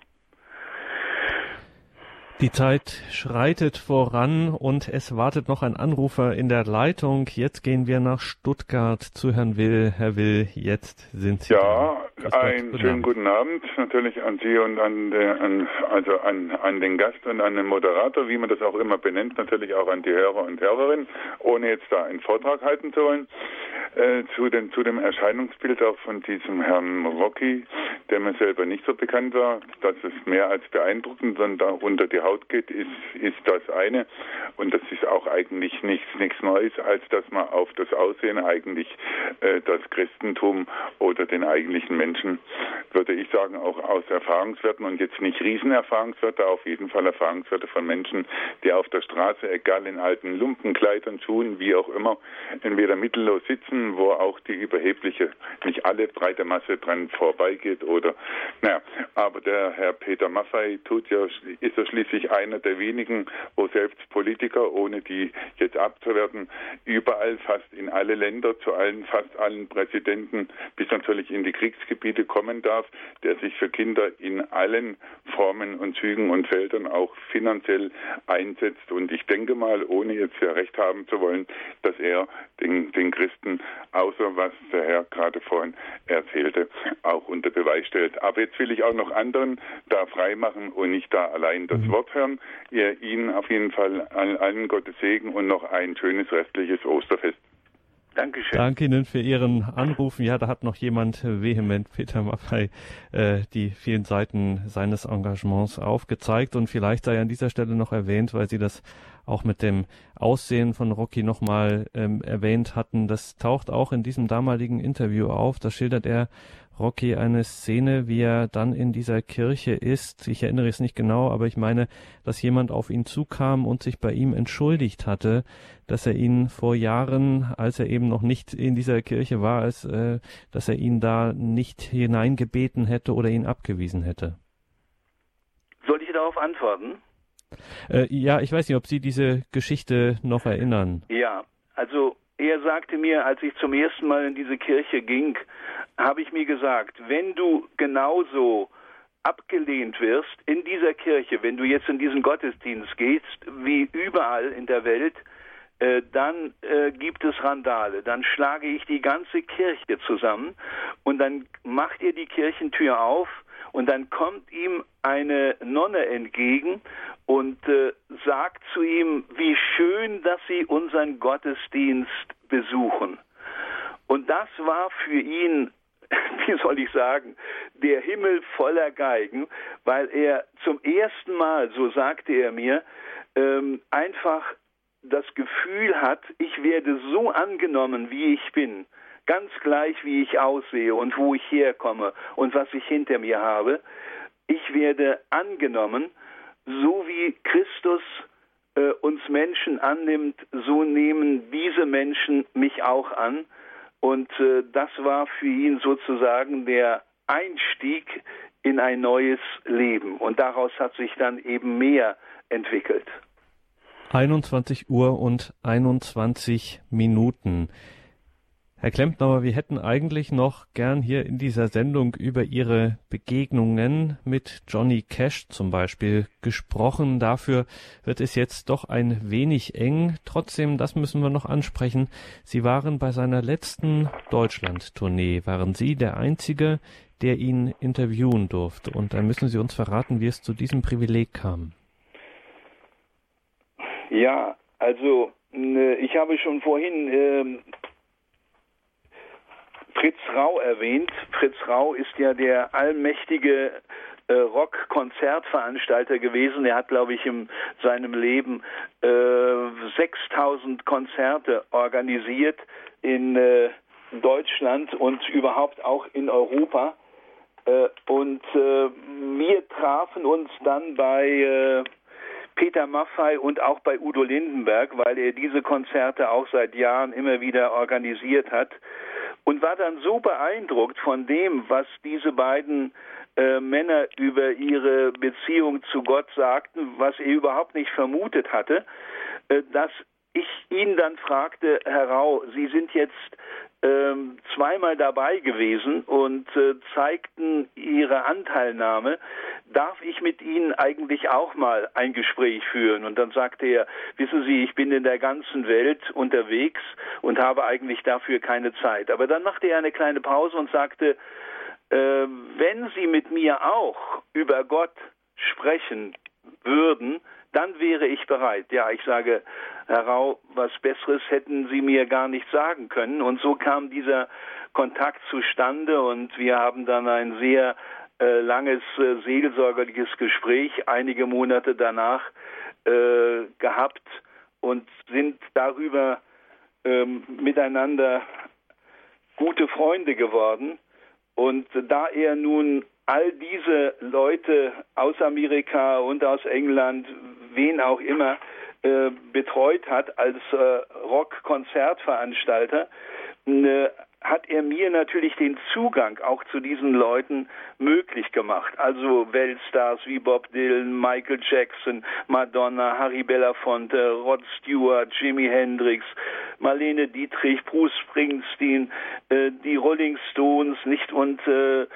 Die Zeit schreitet voran und es wartet noch ein Anrufer in der Leitung. Jetzt gehen wir nach Stuttgart zu Herrn Will. Herr Will, jetzt sind Sie. Ja, einen guten schönen Abend. guten Abend natürlich an Sie und an, den, an, also an, an den Gast und an den Moderator, wie man das auch immer benennt, natürlich auch an die Hörer und Hörerinnen, ohne jetzt da einen Vortrag halten zu wollen. Äh, zu, den, zu dem Erscheinungsbild auch von diesem Herrn Rocky, der mir selber nicht so bekannt war, dass es mehr als beeindruckend da unter die Haut geht, ist, ist das eine. Und das ist auch eigentlich nichts, nichts Neues, als dass man auf das Aussehen eigentlich äh, das Christentum oder den eigentlichen Menschen, würde ich sagen, auch aus Erfahrungswerten und jetzt nicht Riesenerfahrungswerte, auf jeden Fall Erfahrungswerte von Menschen, die auf der Straße, egal in alten Lumpenkleidern, Schuhen, wie auch immer, entweder mittellos sitzen, wo auch die überhebliche, nicht alle breite Masse dran vorbeigeht oder, naja, aber der Herr Peter Maffei tut ja, ist ja schließlich einer der wenigen, wo selbst Politiker, ohne die jetzt abzuwerten, überall fast in alle Länder, zu allen, fast allen Präsidenten, bis natürlich in die Kriegsgebiete kommen darf, der sich für Kinder in allen Formen und Zügen und Feldern auch finanziell einsetzt. Und ich denke mal, ohne jetzt ja recht haben zu wollen, dass er den, den Christen, außer was der Herr gerade vorhin erzählte, auch unter Beweis stellt. Aber jetzt will ich auch noch anderen da freimachen und nicht da allein das mhm. Wort hören. Ihr, Ihnen auf jeden Fall allen Gottes Segen und noch ein schönes restliches Osterfest. Dankeschön. Danke Ihnen für Ihren Anrufen. Ja, da hat noch jemand vehement Peter Maffei äh, die vielen Seiten seines Engagements aufgezeigt. Und vielleicht sei an dieser Stelle noch erwähnt, weil Sie das auch mit dem Aussehen von Rocky nochmal ähm, erwähnt hatten. Das taucht auch in diesem damaligen Interview auf. Da schildert er Rocky eine Szene, wie er dann in dieser Kirche ist. Ich erinnere es nicht genau, aber ich meine, dass jemand auf ihn zukam und sich bei ihm entschuldigt hatte, dass er ihn vor Jahren, als er eben noch nicht in dieser Kirche war, als, äh, dass er ihn da nicht hineingebeten hätte oder ihn abgewiesen hätte. Soll ich darauf antworten? Äh, ja, ich weiß nicht, ob Sie diese Geschichte noch erinnern. Ja, also er sagte mir, als ich zum ersten Mal in diese Kirche ging, habe ich mir gesagt, wenn du genauso abgelehnt wirst in dieser Kirche, wenn du jetzt in diesen Gottesdienst gehst, wie überall in der Welt, äh, dann äh, gibt es Randale. Dann schlage ich die ganze Kirche zusammen und dann macht ihr die Kirchentür auf und dann kommt ihm eine Nonne entgegen und äh, sagt zu ihm, wie schön, dass Sie unseren Gottesdienst besuchen. Und das war für ihn wie soll ich sagen, der Himmel voller Geigen, weil er zum ersten Mal, so sagte er mir, ähm, einfach das Gefühl hat, ich werde so angenommen, wie ich bin, ganz gleich, wie ich aussehe und wo ich herkomme und was ich hinter mir habe. Ich werde angenommen, so wie Christus äh, uns Menschen annimmt, so nehmen diese Menschen mich auch an. Und äh, das war für ihn sozusagen der Einstieg in ein neues Leben. Und daraus hat sich dann eben mehr entwickelt. 21 Uhr und 21 Minuten. Herr Klempnauer, wir hätten eigentlich noch gern hier in dieser Sendung über Ihre Begegnungen mit Johnny Cash zum Beispiel gesprochen. Dafür wird es jetzt doch ein wenig eng. Trotzdem, das müssen wir noch ansprechen. Sie waren bei seiner letzten Deutschland-Tournee. Waren Sie der Einzige, der ihn interviewen durfte? Und da müssen Sie uns verraten, wie es zu diesem Privileg kam. Ja, also ich habe schon vorhin ähm, Fritz Rau erwähnt. Fritz Rau ist ja der allmächtige äh, Rock-Konzertveranstalter gewesen. Er hat, glaube ich, in seinem Leben äh, 6000 Konzerte organisiert in äh, Deutschland und überhaupt auch in Europa. Äh, und äh, wir trafen uns dann bei äh, Peter Maffei und auch bei Udo Lindenberg, weil er diese Konzerte auch seit Jahren immer wieder organisiert hat und war dann so beeindruckt von dem, was diese beiden äh, Männer über ihre Beziehung zu Gott sagten, was er überhaupt nicht vermutet hatte, äh, dass ich ihn dann fragte, Herr Rau, Sie sind jetzt ähm, zweimal dabei gewesen und äh, zeigten ihre Anteilnahme. Darf ich mit Ihnen eigentlich auch mal ein Gespräch führen? Und dann sagte er, wissen Sie, ich bin in der ganzen Welt unterwegs und habe eigentlich dafür keine Zeit. Aber dann machte er eine kleine Pause und sagte, äh, wenn Sie mit mir auch über Gott sprechen würden, dann wäre ich bereit. Ja, ich sage, Herr Rau, was Besseres hätten Sie mir gar nicht sagen können. Und so kam dieser Kontakt zustande und wir haben dann ein sehr äh, langes äh, seelsorgerliches Gespräch einige Monate danach äh, gehabt und sind darüber ähm, miteinander gute Freunde geworden. Und da er nun all diese Leute aus Amerika und aus England, wen auch immer, äh, betreut hat als äh, Rock-Konzertveranstalter, äh, hat er mir natürlich den Zugang auch zu diesen Leuten möglich gemacht. Also Weltstars wie Bob Dylan, Michael Jackson, Madonna, Harry Belafonte, Rod Stewart, Jimi Hendrix, Marlene Dietrich, Bruce Springsteen, äh, die Rolling Stones, nicht und äh,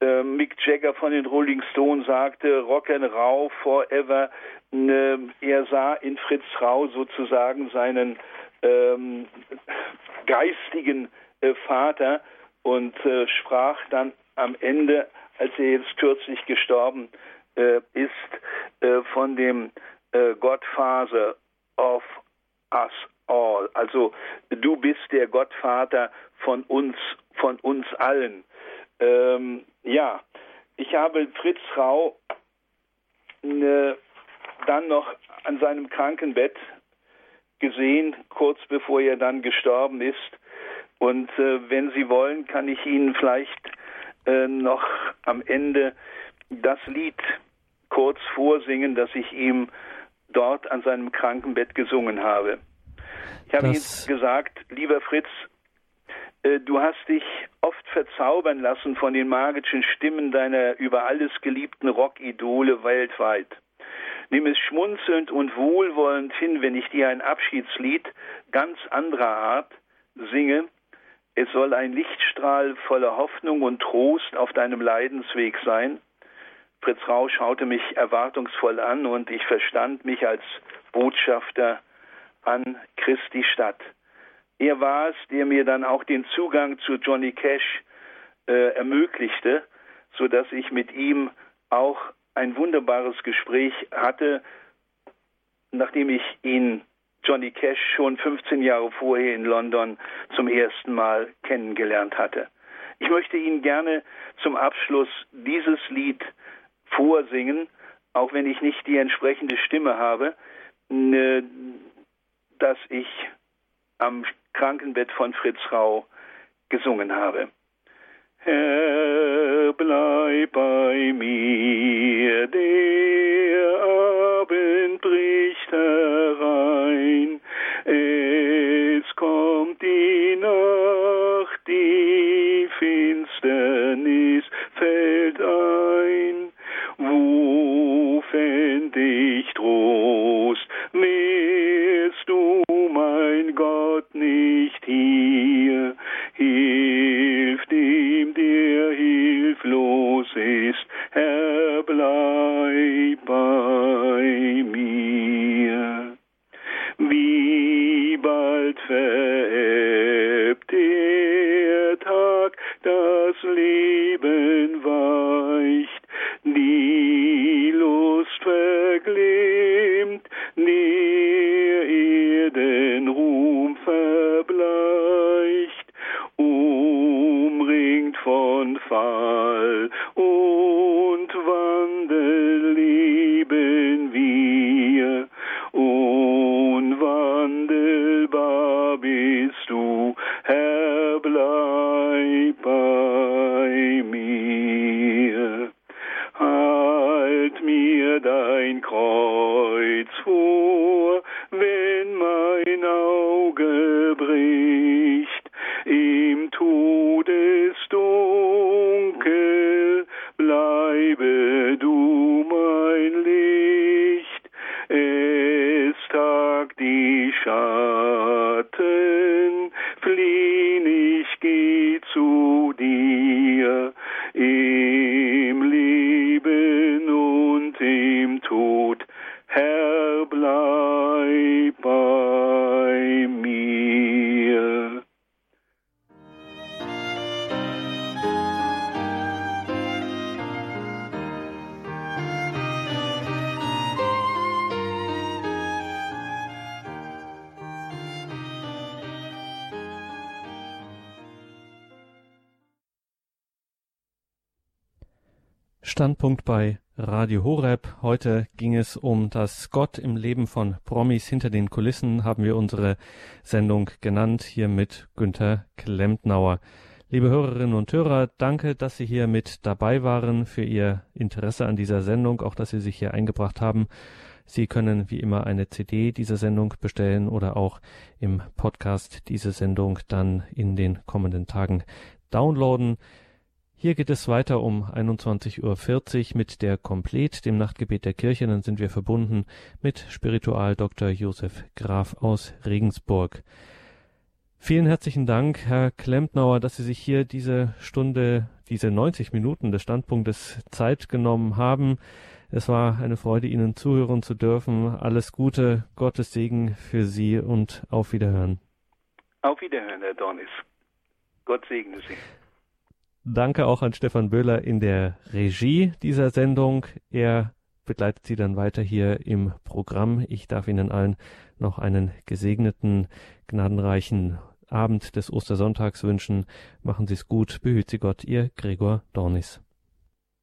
Mick Jagger von den Rolling Stones sagte Rock and Rau forever. Äh, er sah in Fritz Rau sozusagen seinen ähm, geistigen äh, Vater und äh, sprach dann am Ende, als er jetzt kürzlich gestorben äh, ist, äh, von dem äh, Gottvater of us all. Also du bist der Gottvater von uns, von uns allen. Ähm, ja, ich habe Fritz Rau äh, dann noch an seinem Krankenbett gesehen, kurz bevor er dann gestorben ist. Und äh, wenn Sie wollen, kann ich Ihnen vielleicht äh, noch am Ende das Lied kurz vorsingen, das ich ihm dort an seinem Krankenbett gesungen habe. Ich habe ihm gesagt, lieber Fritz, du hast dich oft verzaubern lassen von den magischen Stimmen deiner über alles geliebten Rockidole weltweit. Nimm es schmunzelnd und wohlwollend hin, wenn ich dir ein Abschiedslied ganz anderer Art singe. Es soll ein Lichtstrahl voller Hoffnung und Trost auf deinem Leidensweg sein. Fritz Rau schaute mich erwartungsvoll an und ich verstand mich als Botschafter an Christi Stadt. Er war es, der mir dann auch den Zugang zu Johnny Cash äh, ermöglichte, so dass ich mit ihm auch ein wunderbares Gespräch hatte, nachdem ich ihn Johnny Cash schon 15 Jahre vorher in London zum ersten Mal kennengelernt hatte. Ich möchte Ihnen gerne zum Abschluss dieses Lied vorsingen, auch wenn ich nicht die entsprechende Stimme habe, das ich am Krankenbett von Fritz Rau gesungen habe. Herr, bleib bei mir, der Abend bricht herein, es kommt die Nacht, die Finsternis fällt ein, wo fänd ich Trost, mein Gott nicht hier, hilft ihm, der hilflos ist, Herr, bleib bei mir. Wie bald verebbt der Tag, das Leben weicht, die Lust verglimmt, der Erdenruhm von Standpunkt bei Radio Horeb. Heute ging es um das Gott im Leben von Promis hinter den Kulissen, haben wir unsere Sendung genannt, hier mit Günther Klempnauer. Liebe Hörerinnen und Hörer, danke, dass Sie hier mit dabei waren, für Ihr Interesse an dieser Sendung, auch dass Sie sich hier eingebracht haben. Sie können wie immer eine CD dieser Sendung bestellen oder auch im Podcast diese Sendung dann in den kommenden Tagen downloaden. Hier geht es weiter um 21.40 Uhr mit der Komplet, dem Nachtgebet der Kirche. Dann sind wir verbunden mit Spiritual Dr. Josef Graf aus Regensburg. Vielen herzlichen Dank, Herr Klempnauer, dass Sie sich hier diese Stunde, diese 90 Minuten des Standpunktes Zeit genommen haben. Es war eine Freude, Ihnen zuhören zu dürfen. Alles Gute, Gottes Segen für Sie und auf Wiederhören. Auf Wiederhören, Herr Dornis. Gott segne Sie. Danke auch an Stefan Böhler in der Regie dieser Sendung. Er begleitet Sie dann weiter hier im Programm. Ich darf Ihnen allen noch einen gesegneten, gnadenreichen Abend des Ostersonntags wünschen. Machen Sie es gut, behüt Sie Gott, Ihr Gregor Dornis.